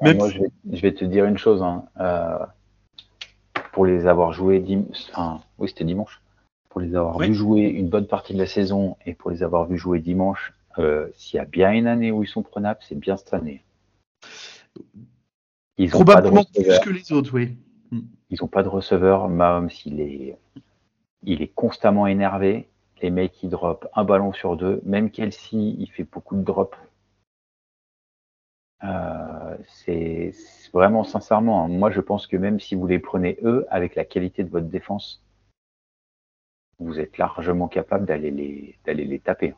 C: Moi, je vais, te dire une chose. Hein. Euh, pour les avoir joués, enfin, oui, c'était dimanche. Pour les avoir vu jouer une bonne partie de la saison et pour les avoir vu jouer dimanche, s'il y a bien une année où ils sont prenables, c'est bien cette année.
A: Ils Probablement plus que les autres, oui.
C: Ils n'ont pas de receveur. Mahomes, il est, il est constamment énervé. Les mecs, ils drop un ballon sur deux. Même Kelsey, il fait beaucoup de drops. Euh, c'est vraiment sincèrement, hein. moi je pense que même si vous les prenez eux, avec la qualité de votre défense, vous êtes largement capable d'aller les, d'aller les taper.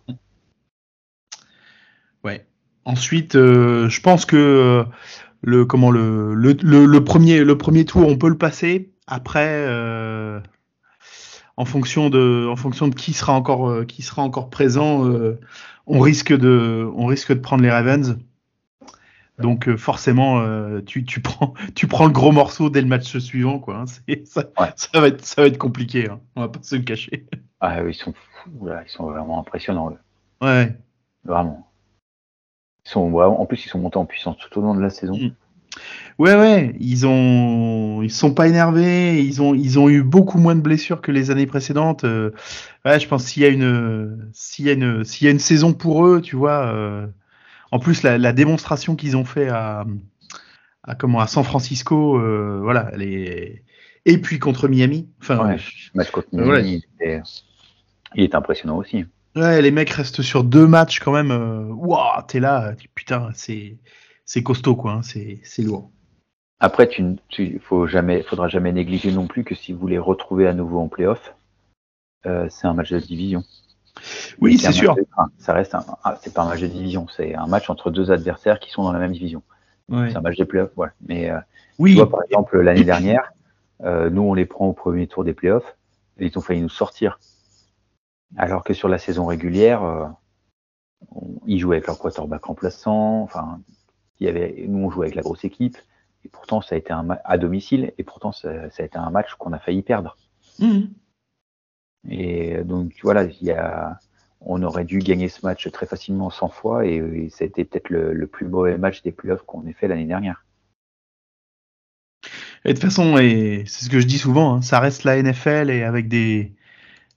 A: Ouais. Ensuite, euh, je pense que euh, le comment le, le, le, premier le premier tour on peut le passer. Après, euh, en fonction de en fonction de qui sera encore qui sera encore présent, on risque de on risque de prendre les Ravens. Donc forcément, tu, tu, prends, tu prends le gros morceau dès le match suivant. Quoi, hein. ça, ça, va être, ça va être compliqué, hein. on va pas se le cacher.
C: Ah, ils, sont fous, là. ils sont vraiment impressionnants.
A: Ouais.
C: Vraiment sont en plus ils sont montés en puissance tout au long de la saison. Mm.
A: Ouais ouais, ils ont ils sont pas énervés, ils ont ils ont eu beaucoup moins de blessures que les années précédentes. Euh, ouais, je pense s'il y a une s'il y a une s'il y a une saison pour eux, tu vois. Euh, en plus la, la démonstration qu'ils ont fait à, à comment à San Francisco, euh, voilà, les et puis contre Miami. Enfin,
C: ouais, match contre Miami, il est impressionnant aussi.
A: Ouais, les mecs restent sur deux matchs quand même. Euh, Waouh, t'es là, putain, c'est c'est costaud quoi, hein, c'est c'est lourd.
C: Après, tu, tu faut jamais, faudra jamais négliger non plus que si vous les retrouvez à nouveau en playoff, euh, c'est un match de division.
A: Oui, c'est sûr.
C: ça reste un, c'est pas un match de division, c'est un match entre deux adversaires qui sont dans la même division. C'est un match de playoff, ouais. Mais euh, oui. tu vois, par exemple, l'année dernière, euh, nous on les prend au premier tour des playoffs, et ils ont failli nous sortir alors que sur la saison régulière, euh, ils jouaient avec leur quarterback remplaçant. Enfin, il y avait, nous, on jouait avec la grosse équipe. Et pourtant, ça a été un à domicile. Et pourtant, ça, a été un match qu'on a failli perdre. Mmh. Et donc, voilà, il y a, on aurait dû gagner ce match très facilement 100 fois. Et, ça a été peut-être le, plus mauvais match des playoffs qu'on ait fait l'année dernière.
A: Et de toute façon, et c'est ce que je dis souvent, hein, ça reste la NFL et avec des,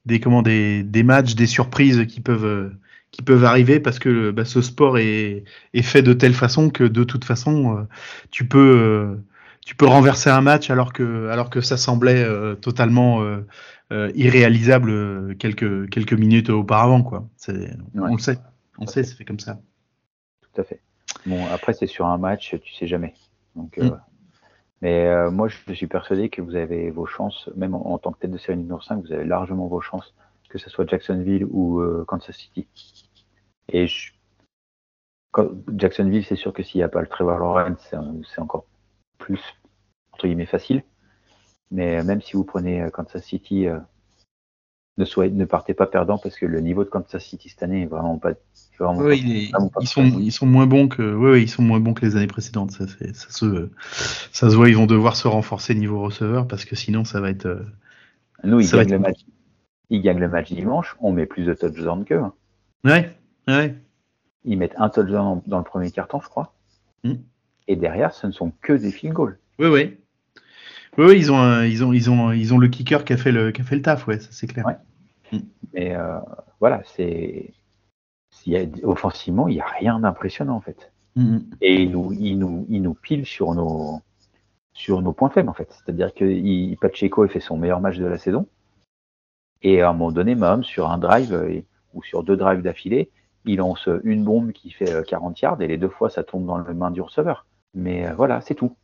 A: des comment des, des matchs, des surprises qui peuvent qui peuvent arriver parce que bah, ce sport est, est fait de telle façon que de toute façon euh, tu peux euh, tu peux renverser un match alors que alors que ça semblait euh, totalement irréalisable quelques quelques minutes auparavant quoi. On le sait, on sait, c'est fait comme ça.
C: Tout à fait. Bon après c'est sur un match, tu sais jamais. Donc mm. Mais moi, je suis persuadé que vous avez vos chances, même en, tant que tête de série numéro 5, vous avez largement vos chances, que ce soit Jacksonville ou Kansas City. Et je, Jacksonville, c'est sûr que s'il n'y a pas le Trevor Lawrence, c'est encore plus, entre guillemets, facile. Mais même si vous prenez euh, Kansas City, euh, ne, ne partez pas perdant parce que le niveau de Kansas City cette année est vraiment pas.
A: Oui, ils, sont, ils sont moins bons que, oui, ils sont moins bons que les années précédentes. Ça, ça, se, ça se voit, ils vont devoir se renforcer niveau receveur parce que sinon ça va être. Euh,
C: Nous, ils gagnent, le match, ils gagnent le match dimanche, on met plus de touchdowns qu'eux. Hein.
A: Ouais, ouais.
C: Ils mettent un touchdown dans le premier quart-temps, je crois. Hmm. Et derrière, ce ne sont que des field goals.
A: Oui, oui. Oui, ils ont, ils ont, ils ont, ils ont le kicker qui a fait le, qui a fait le taf, ouais, ça c'est clair.
C: Hmm. Mais euh, voilà, c'est, offensivement, il n'y a rien d'impressionnant en fait. Hmm, Et ils nous, pilent sur nos, sur nos points faibles en fait. C'est-à-dire que Pacheco fait son meilleur match de la saison. Et à un moment donné, Mahomes, sur un drive euh, ou sur deux drives d'affilée, il lance une bombe qui fait 40 euh, yards et les deux fois ça tombe dans le main du receveur. Mais euh, voilà, c'est tout.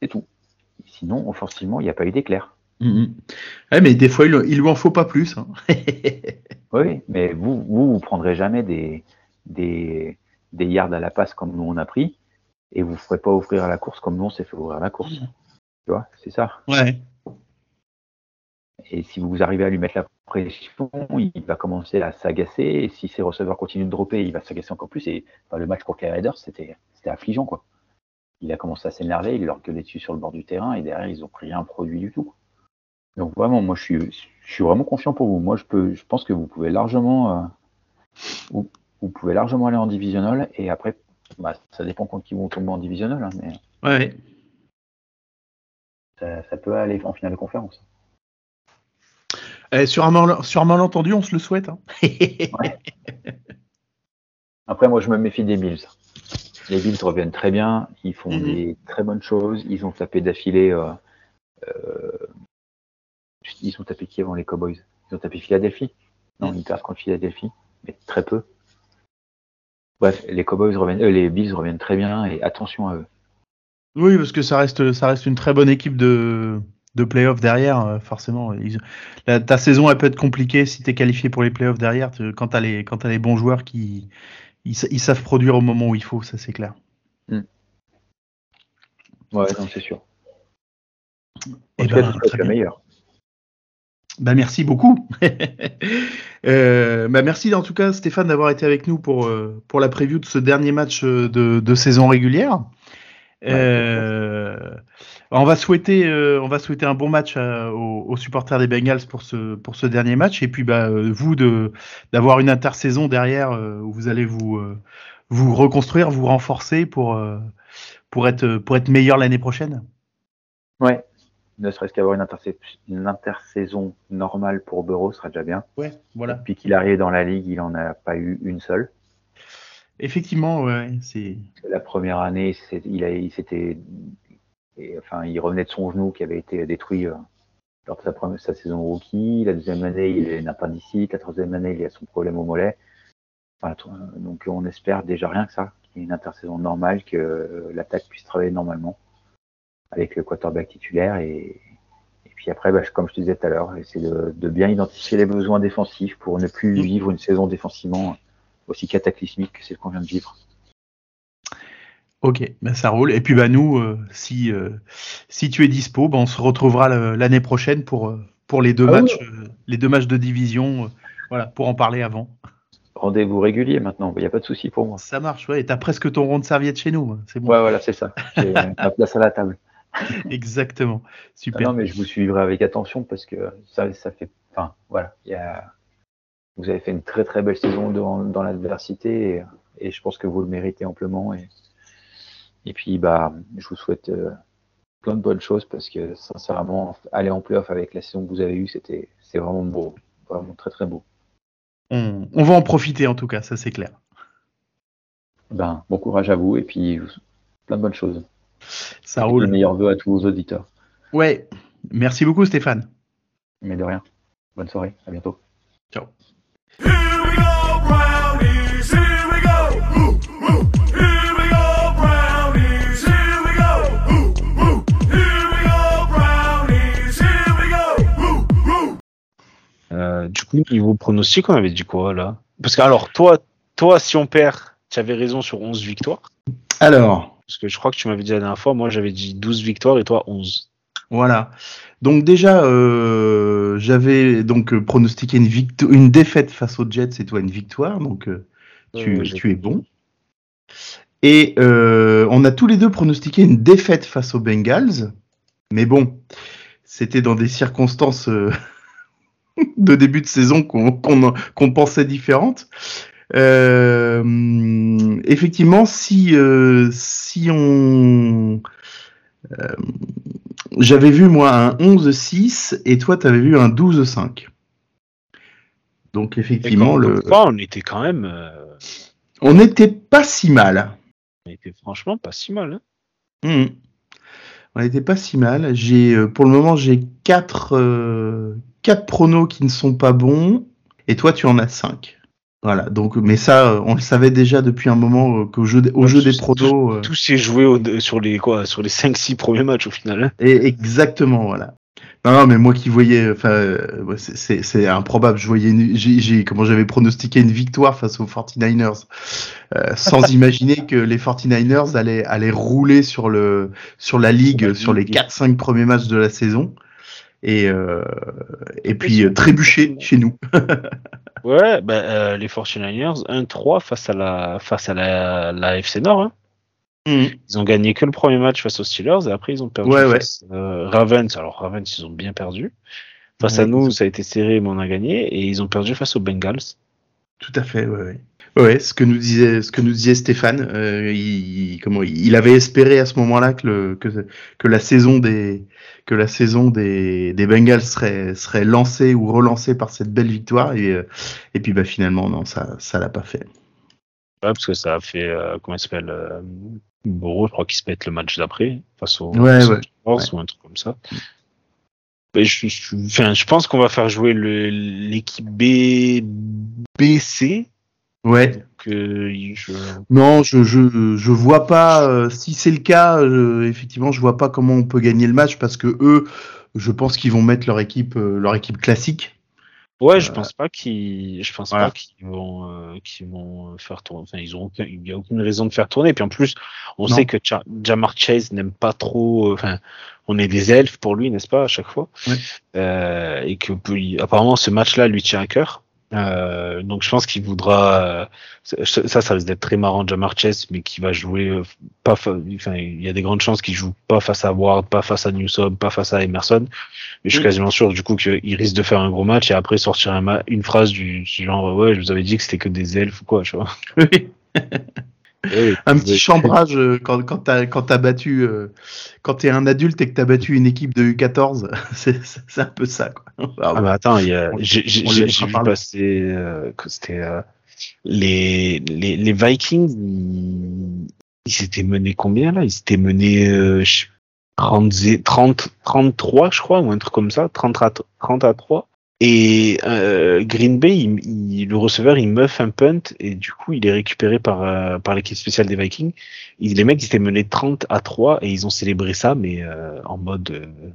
C: C'est tout. Sinon, offensivement, il n'y a pas eu d'éclair.
A: Mm, mm. mais des fois, il, lui en faut pas plus. Hein.
C: oui, mais vous, vous, vous prendrez jamais des, des, des, yards à la passe comme nous on a pris, et vous ne ferez pas ouvrir à la course comme nous on s'est fait ouvrir à la course. Mm. Tu vois, c'est ça.
A: Ouais.
C: Et si vous arrivez à lui mettre la pression, il va commencer à s'agacer. Et si ses receveurs continuent de dropper, il va s'agacer encore plus. Et le match contre les Raiders, c'était affligeant. quoi. Il a commencé à s'énerver, il leur gueulait dessus sur le bord du terrain. Et derrière, ils ont pris un produit du tout. Donc vraiment, moi, je suis, je suis vraiment confiant pour vous. Moi, je, peux, je pense que vous pouvez largement, euh, vous, pouvez largement aller en divisionnel. Et après, bah, ça dépend quand ils vont tomber en divisionnel. Hein, mais
A: ouais.
C: Ça, ça peut aller en finale de conférence.
A: Eh, sur, un sur, un malentendu, on se le souhaite. Hein.
C: Après, moi, je me méfie des Bills. Les Bills reviennent très bien, ils font mhm. des très bonnes choses, ils ont tapé d'affilée. Euh, euh, ils ont tapé qui avant les Cowboys Ils ont tapé Philadelphie Non, ils perdent contre Philadelphie, mais très peu. Bref, les Cowboys reviennent, euh, les Bills reviennent très bien et attention à eux.
A: Oui, parce que ça reste, ça reste une très bonne équipe de, de playoffs derrière, euh, forcément. ta saison, elle peut être compliquée si tu es qualifié pour les playoffs derrière, quand tu as, les bons joueurs qui ils, savent produire au moment où il faut, ça c'est clair.
C: Hmm. Ouais, c'est sûr.
A: Et eh ben, le meilleur. Bah, merci beaucoup. euh, bah, merci en tout cas Stéphane d'avoir été avec nous pour, euh, pour la preview de ce dernier match euh, de, de saison régulière. Euh, on va souhaiter, euh, on va souhaiter un bon match euh, aux, supporters des Bengals pour ce pour ce dernier match et puis bah vous de d'avoir une intersaison derrière où vous allez vous vous reconstruire, vous renforcer pour pour être pour être meilleur l'année prochaine.
C: Ouais, ne serait-ce qu'avoir une, une, intersaison normale pour Burrow sera déjà bien.
A: Ouais, voilà.
C: Depuis qu'il arrive dans la ligue, il en a pas eu une seule.
A: Effectivement, ouais, c'est.
C: La première année, il, a, il s'était, enfin, il revenait de son genou qui avait été détruit euh, lors de sa, première, sa saison rookie. La deuxième année, il a une appendicite. La troisième année, il a son problème au mollet. donc, on espère déjà rien que ça, qu'il y ait une intersaison normale, que euh, l'attaque puisse travailler normalement avec le quarterback titulaire et, et puis après, bah, comme je te disais tout à l'heure, c'est de, de, bien identifier les besoins défensifs pour ne plus vivre une saison défensivement aussi cataclysmique que celle qu'on vient de vivre.
A: Ok, ben ça roule. Et puis bah nous, euh, si euh, si tu es dispo, ben on se retrouvera l'année prochaine pour euh, pour les deux ah matchs, les deux matchs de division, voilà, pour en parler avant.
C: Rendez-vous régulier maintenant, il n'y a pas de souci pour moi.
A: Ça marche, ouais. Et t'as presque ton rond de serviette chez nous, hein, c'est
C: bon. Ouais, voilà, c'est ça. J'ai ma place à la table.
A: Exactement, super.
C: Non, mais je vous suivrai avec attention parce que ça, ça fait, enfin, voilà, il y a vous avez fait une très très belle saison dans, l'adversité et, je pense que vous le méritez amplement. Et, et puis, bah, je vous souhaite euh, plein de bonnes choses parce que sincèrement, aller en playoff avec la saison que vous avez eue, c'était c'est vraiment beau, vraiment très très beau.
A: On, va en profiter en tout cas, ça c'est clair.
C: Ben, bon courage à vous et puis plein de bonnes choses.
A: Ça roule.
C: Le meilleur vœu à tous vos auditeurs.
A: Ouais, merci beaucoup Stéphane.
C: Mais de rien. Bonne soirée. À bientôt.
A: Ciao.
B: Euh, du coup, niveau pronostic, on avait dit quoi là? Parce que alors, toi, toi, si on perd, tu avais raison sur 11 victoires?
A: Alors.
B: Parce que je crois que tu m'avais dit la dernière fois, moi j'avais dit 12 victoires et toi 11.
A: Voilà. Donc déjà, euh, j'avais donc euh, pronostiqué une, une défaite face aux Jets et toi une victoire, donc euh, tu, tu es bon. Et on a tous les deux pronostiqué une défaite face aux Bengals, mais bon, c'était dans des circonstances de début de saison qu'on pensait différentes. Euh, effectivement, si euh, si on euh, j'avais vu moi un 11-6 et toi tu avais vu un 12-5. Donc effectivement le
B: on était quand même
A: on n'était pas si mal.
B: On était franchement pas si mal.
A: Hein. Mmh. On n'était pas si mal. J'ai pour le moment j'ai 4 quatre pronos qui ne sont pas bons et toi tu en as 5. Voilà, donc, mais ça, euh, on le savait déjà depuis un moment euh, qu'au jeu, au jeu des protos.
B: Euh, tout, s'est joué sur les quoi, sur les 5-6 premiers matchs au final. Hein.
A: Et exactement, voilà. Non, mais moi qui voyais, enfin, c'est improbable. Je voyais, j'ai comment j'avais pronostiqué une victoire face aux 49ers, sans imaginer que les 49ers allaient, allaient rouler sur le, sur la ligue, sur les 4-5 premiers matchs de la saison et, euh, et puis euh, trébucher chez nous.
B: ouais, bah, euh, les 49ers 1-3 face à la face à la, la FC Nord. Hein. Mmh. Ils ont gagné que le premier match face aux Steelers et après ils ont perdu
A: ouais,
B: face ouais. Euh, Ravens. Alors Ravens ils ont bien perdu. Face à nous ça a été serré mais on a gagné et ils ont perdu face aux Bengals.
A: Tout à fait, ouais. ouais. Ouais, ce que nous disait, ce que nous disait Stéphane, euh, il, comment, il avait espéré à ce moment-là que, le, que, que la saison des que la saison des, des Bengals serait serait lancée ou relancée par cette belle victoire et euh, et puis bah finalement non ça ça l'a pas fait.
B: Ouais, parce que ça a fait euh, comment il s'appelle euh, je crois qu'il se met le match d'après face au
A: ouais, ouais,
B: ou un truc comme ça. Mais je, je, enfin, je pense qu'on va faire jouer l'équipe B BC
A: Ouais.
B: Je...
A: Non, je, je, je vois pas. Euh, si c'est le cas, euh, effectivement, je vois pas comment on peut gagner le match parce que eux, je pense qu'ils vont mettre leur équipe, euh, leur équipe classique.
B: Ouais, je pense pas qu'ils, je pense pas qu'ils vont, qu'ils vont faire tourner. Enfin, ils ont, il y a aucune raison de faire tourner. Puis en plus, on sait que Jamar Chase n'aime pas trop. Enfin, on est des elfes pour lui, n'est-ce pas, à chaque fois.
A: Ouais.
B: et que apparemment, ce match-là lui tient à cœur. Euh, donc je pense qu'il voudra euh, ça ça risque d'être très marrant Jamar Chase mais qui va jouer euh, pas enfin il y a des grandes chances qu'il joue pas face à Ward pas face à Newsom pas face à Emerson. Mais je suis quasiment sûr du coup qu'il risque de faire un gros match et après sortir un une phrase du, genre ouais je vous avais dit que c'était que des elfes ou quoi tu vois
A: un petit chambrage euh, quand, quand t'as quand as battu euh, quand t'es un adulte et que t'as battu une équipe de U14 c'est un peu ça quoi.
B: Ah, ah bah attends j'ai vu passer euh, que c'était euh, les, les les Vikings ils, s'étaient menés combien là? Ils s'étaient menés 30, 30 33 je crois ou un truc comme ça 30 à 30 à 3 et euh, Green Bay, il, le receveur, il meuf un punt et du coup, il est récupéré par, euh, par l'équipe spéciale des Vikings. les mecs, ils étaient menés 30 à 3 et ils ont célébré ça, mais euh, en mode... Euh,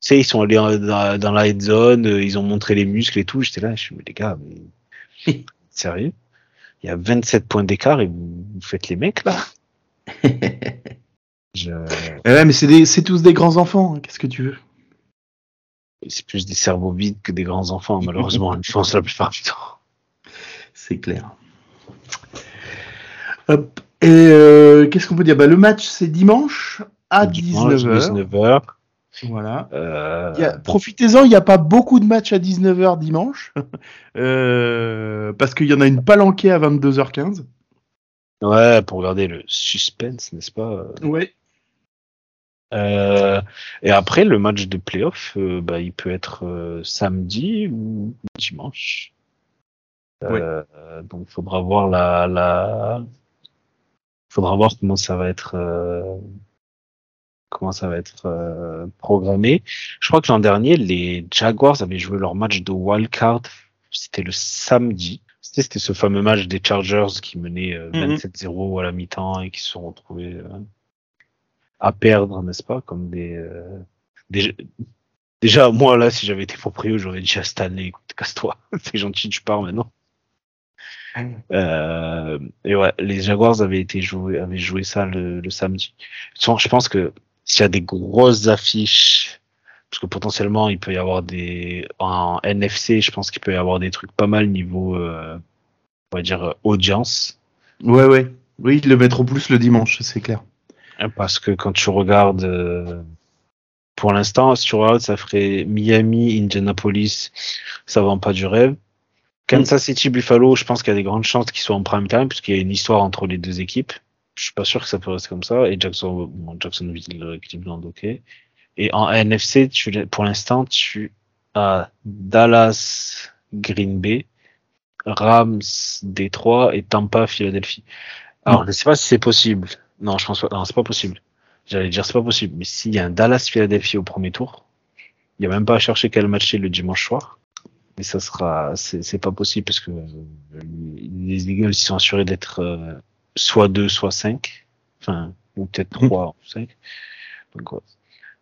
B: tu sais, ils sont allés dans, dans, la head zone, ils ont montré les muscles et tout. J'étais là, je suis, mais les gars, mais... sérieux? Il y a 27 points d'écart et vous, faites les mecs, là
A: je... Ouais, mais c'est tous des grands enfants, hein, qu'est-ce que tu veux?
B: C'est plus des cerveaux vides que des grands enfants, malheureusement, je pense la plupart du temps.
A: C'est clair. Hop. Et euh, qu'est-ce qu'on peut dire? Bah, Le match, c'est dimanche à 19h. Voilà. Euh... Profitez-en, il n'y a pas beaucoup de matchs à 19h dimanche, euh, parce qu'il y en a une palanquée à 22h15.
B: Ouais, pour regarder le suspense, n'est-ce pas?
A: Ouais.
B: Euh, et après, le match de playoff, euh, bah, il peut être euh, samedi ou dimanche. Euh, donc, il faudra voir la, la, faudra voir comment ça va être, comment ça va être euh, programmé. Je crois que l'an dernier, les Jaguars avaient joué leur match de wildcard. C'était le samedi. C'était ce fameux match des Chargers qui menaient 27-0 mhm. à la mi-temps et qui se sont retrouvés à perdre, n'est-ce pas, comme des, déjà, moi là, si j'avais été proprio, j'aurais dit à Stanley, écoute, casse-toi, c'est gentil, tu pars maintenant. Euh, et ouais, les Jaguars avaient été joués, avaient joué ça le, le samedi. Je pense que s'il y a des grosses affiches, parce que potentiellement il peut y avoir des en NFC, je pense qu'il peut y avoir des trucs pas mal niveau, euh, on va dire audience.
A: Ouais, ouais, oui, ils le mettront plus le dimanche, c'est clair.
B: Parce que quand tu regardes, euh, pour l'instant, sur ça ferait Miami, Indianapolis, ça vend pas du rêve. Kansas City Buffalo, je pense qu'il y a des grandes chances qu'ils soient en prime time puisqu'il y a une histoire entre les deux équipes. Je suis pas sûr que ça peut rester comme ça. Et Jackson, bon, Jacksonville, Cleveland, ok. Et en NFC, tu, pour l'instant, tu as Dallas, Green Bay, Rams, Détroit et Tampa, Philadelphie. Alors, je ne sais pas si c'est possible. Non, je pense pas. Non, c'est pas possible. J'allais dire c'est pas possible. Mais s'il y a un Dallas Philadelphie au premier tour, il n'y a même pas à chercher quel match c'est le dimanche soir. Mais ça sera, c'est pas possible parce que euh, les Eagles ils sont assurés d'être euh, soit 2, soit 5. Enfin, ou peut-être 3 mhm. ou 5. Donc,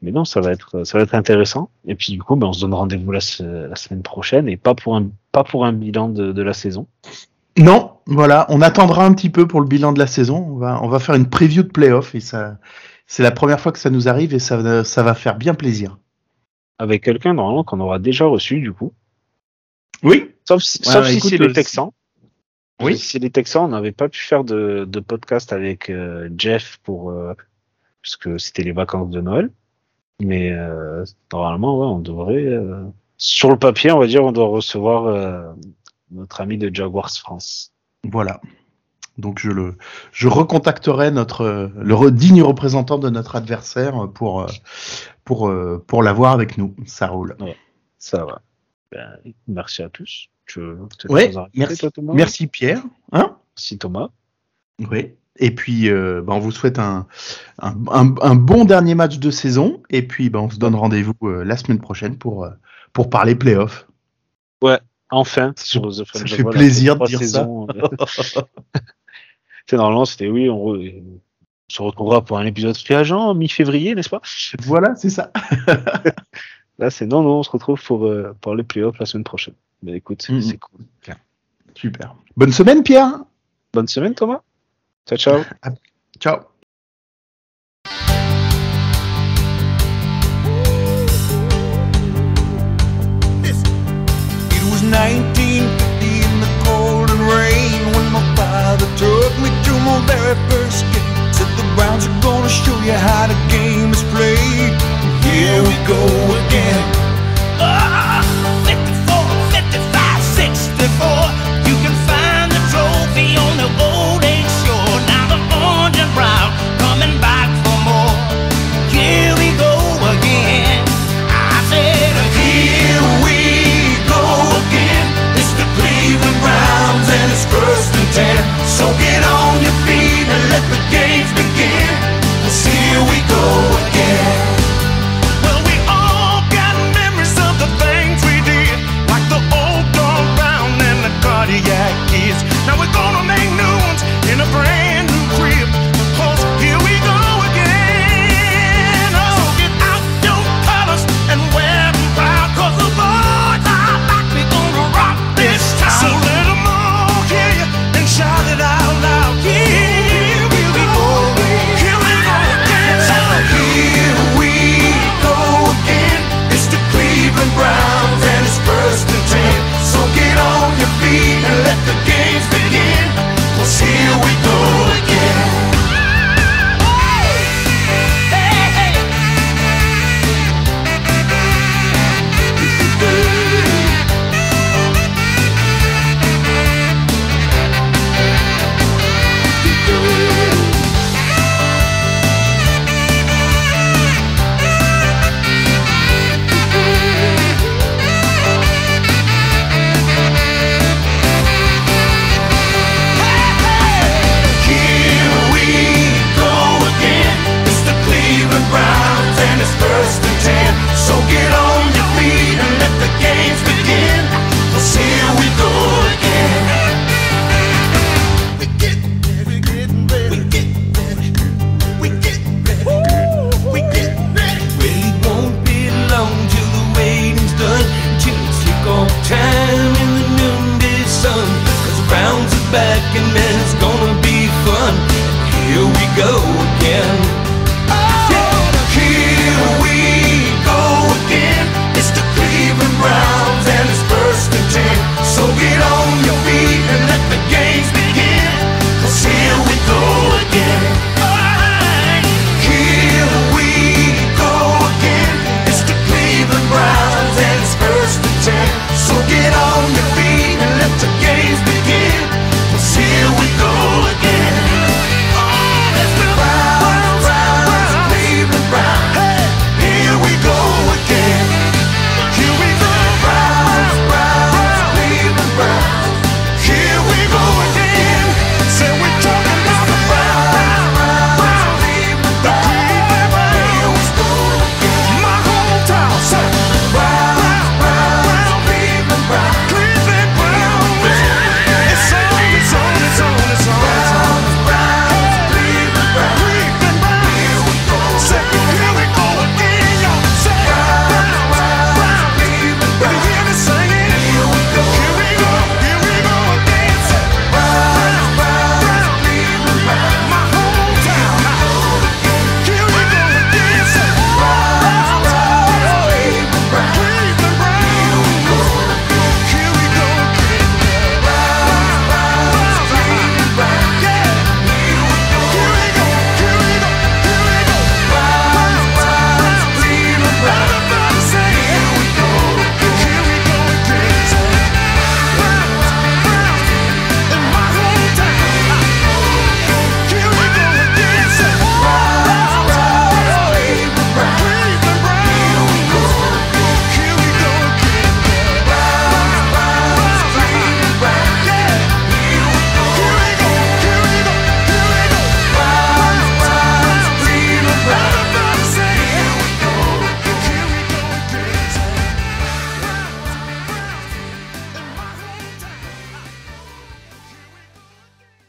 B: Mais non, ça va être, ça va être intéressant. Et puis du coup, ben, on se donne rendez-vous la, la, semaine prochaine et pas pour un, pas pour un bilan de, de, la saison.
A: Non, voilà, on attendra un petit peu pour le bilan de la saison. On va, on va faire une preview de playoff et ça, c'est la première fois que ça nous arrive et ça, ça va faire bien plaisir.
B: Avec quelqu'un normalement qu'on aura déjà reçu du coup.
A: Oui.
B: Sauf, si, c'est les Texans. Oui. Si c'est les Texans, on n'avait pas pu faire de, de podcast avec euh, Jeff pour euh, parce que c'était les vacances de Noël. Mais euh, normalement, ouais, on devrait. sur le papier, on va dire, on doit recevoir notre ami de Jaguars France.
A: Voilà. Donc je le, je recontacterai notre le digne représentant de notre adversaire pour pour pour l'avoir avec nous. Ça roule.
B: ça va. Ben, merci à tous.
A: Tu ouais, merci, merci Pierre. Hein?
B: Merci Thomas.
A: Oui. Et puis, euh, ben, on vous souhaite un, un, un, bon dernier match de saison. Et puis, ben, on se donne rendez-vous euh, la semaine prochaine pour, euh, pour parler playoff.
B: Ouais, enfin. Sur
A: ça fait plaisir de dire ça.
B: c'est normalement, c'était oui, on, se retrouvera pour un épisode free agent mi-février, n'est-ce pas?
A: Voilà, c'est ça.
B: Là, c'est non, non, on se retrouve pour euh, parler playoffs la semaine prochaine. Mais écoute, mm-hmm. c'est cool.
A: Super. Bonne semaine, Pierre.
B: Bonne semaine, Thomas. Ciao, ciao.
A: Ciao.
D: Took me to my very first game. Said the Browns are gonna show you how the game is played. Here we go again.
E: So get on your feet and let the games begin. And here we go again. Well, we all got memories of the things we did, like the old dog and the cardiac kids. Now we're gonna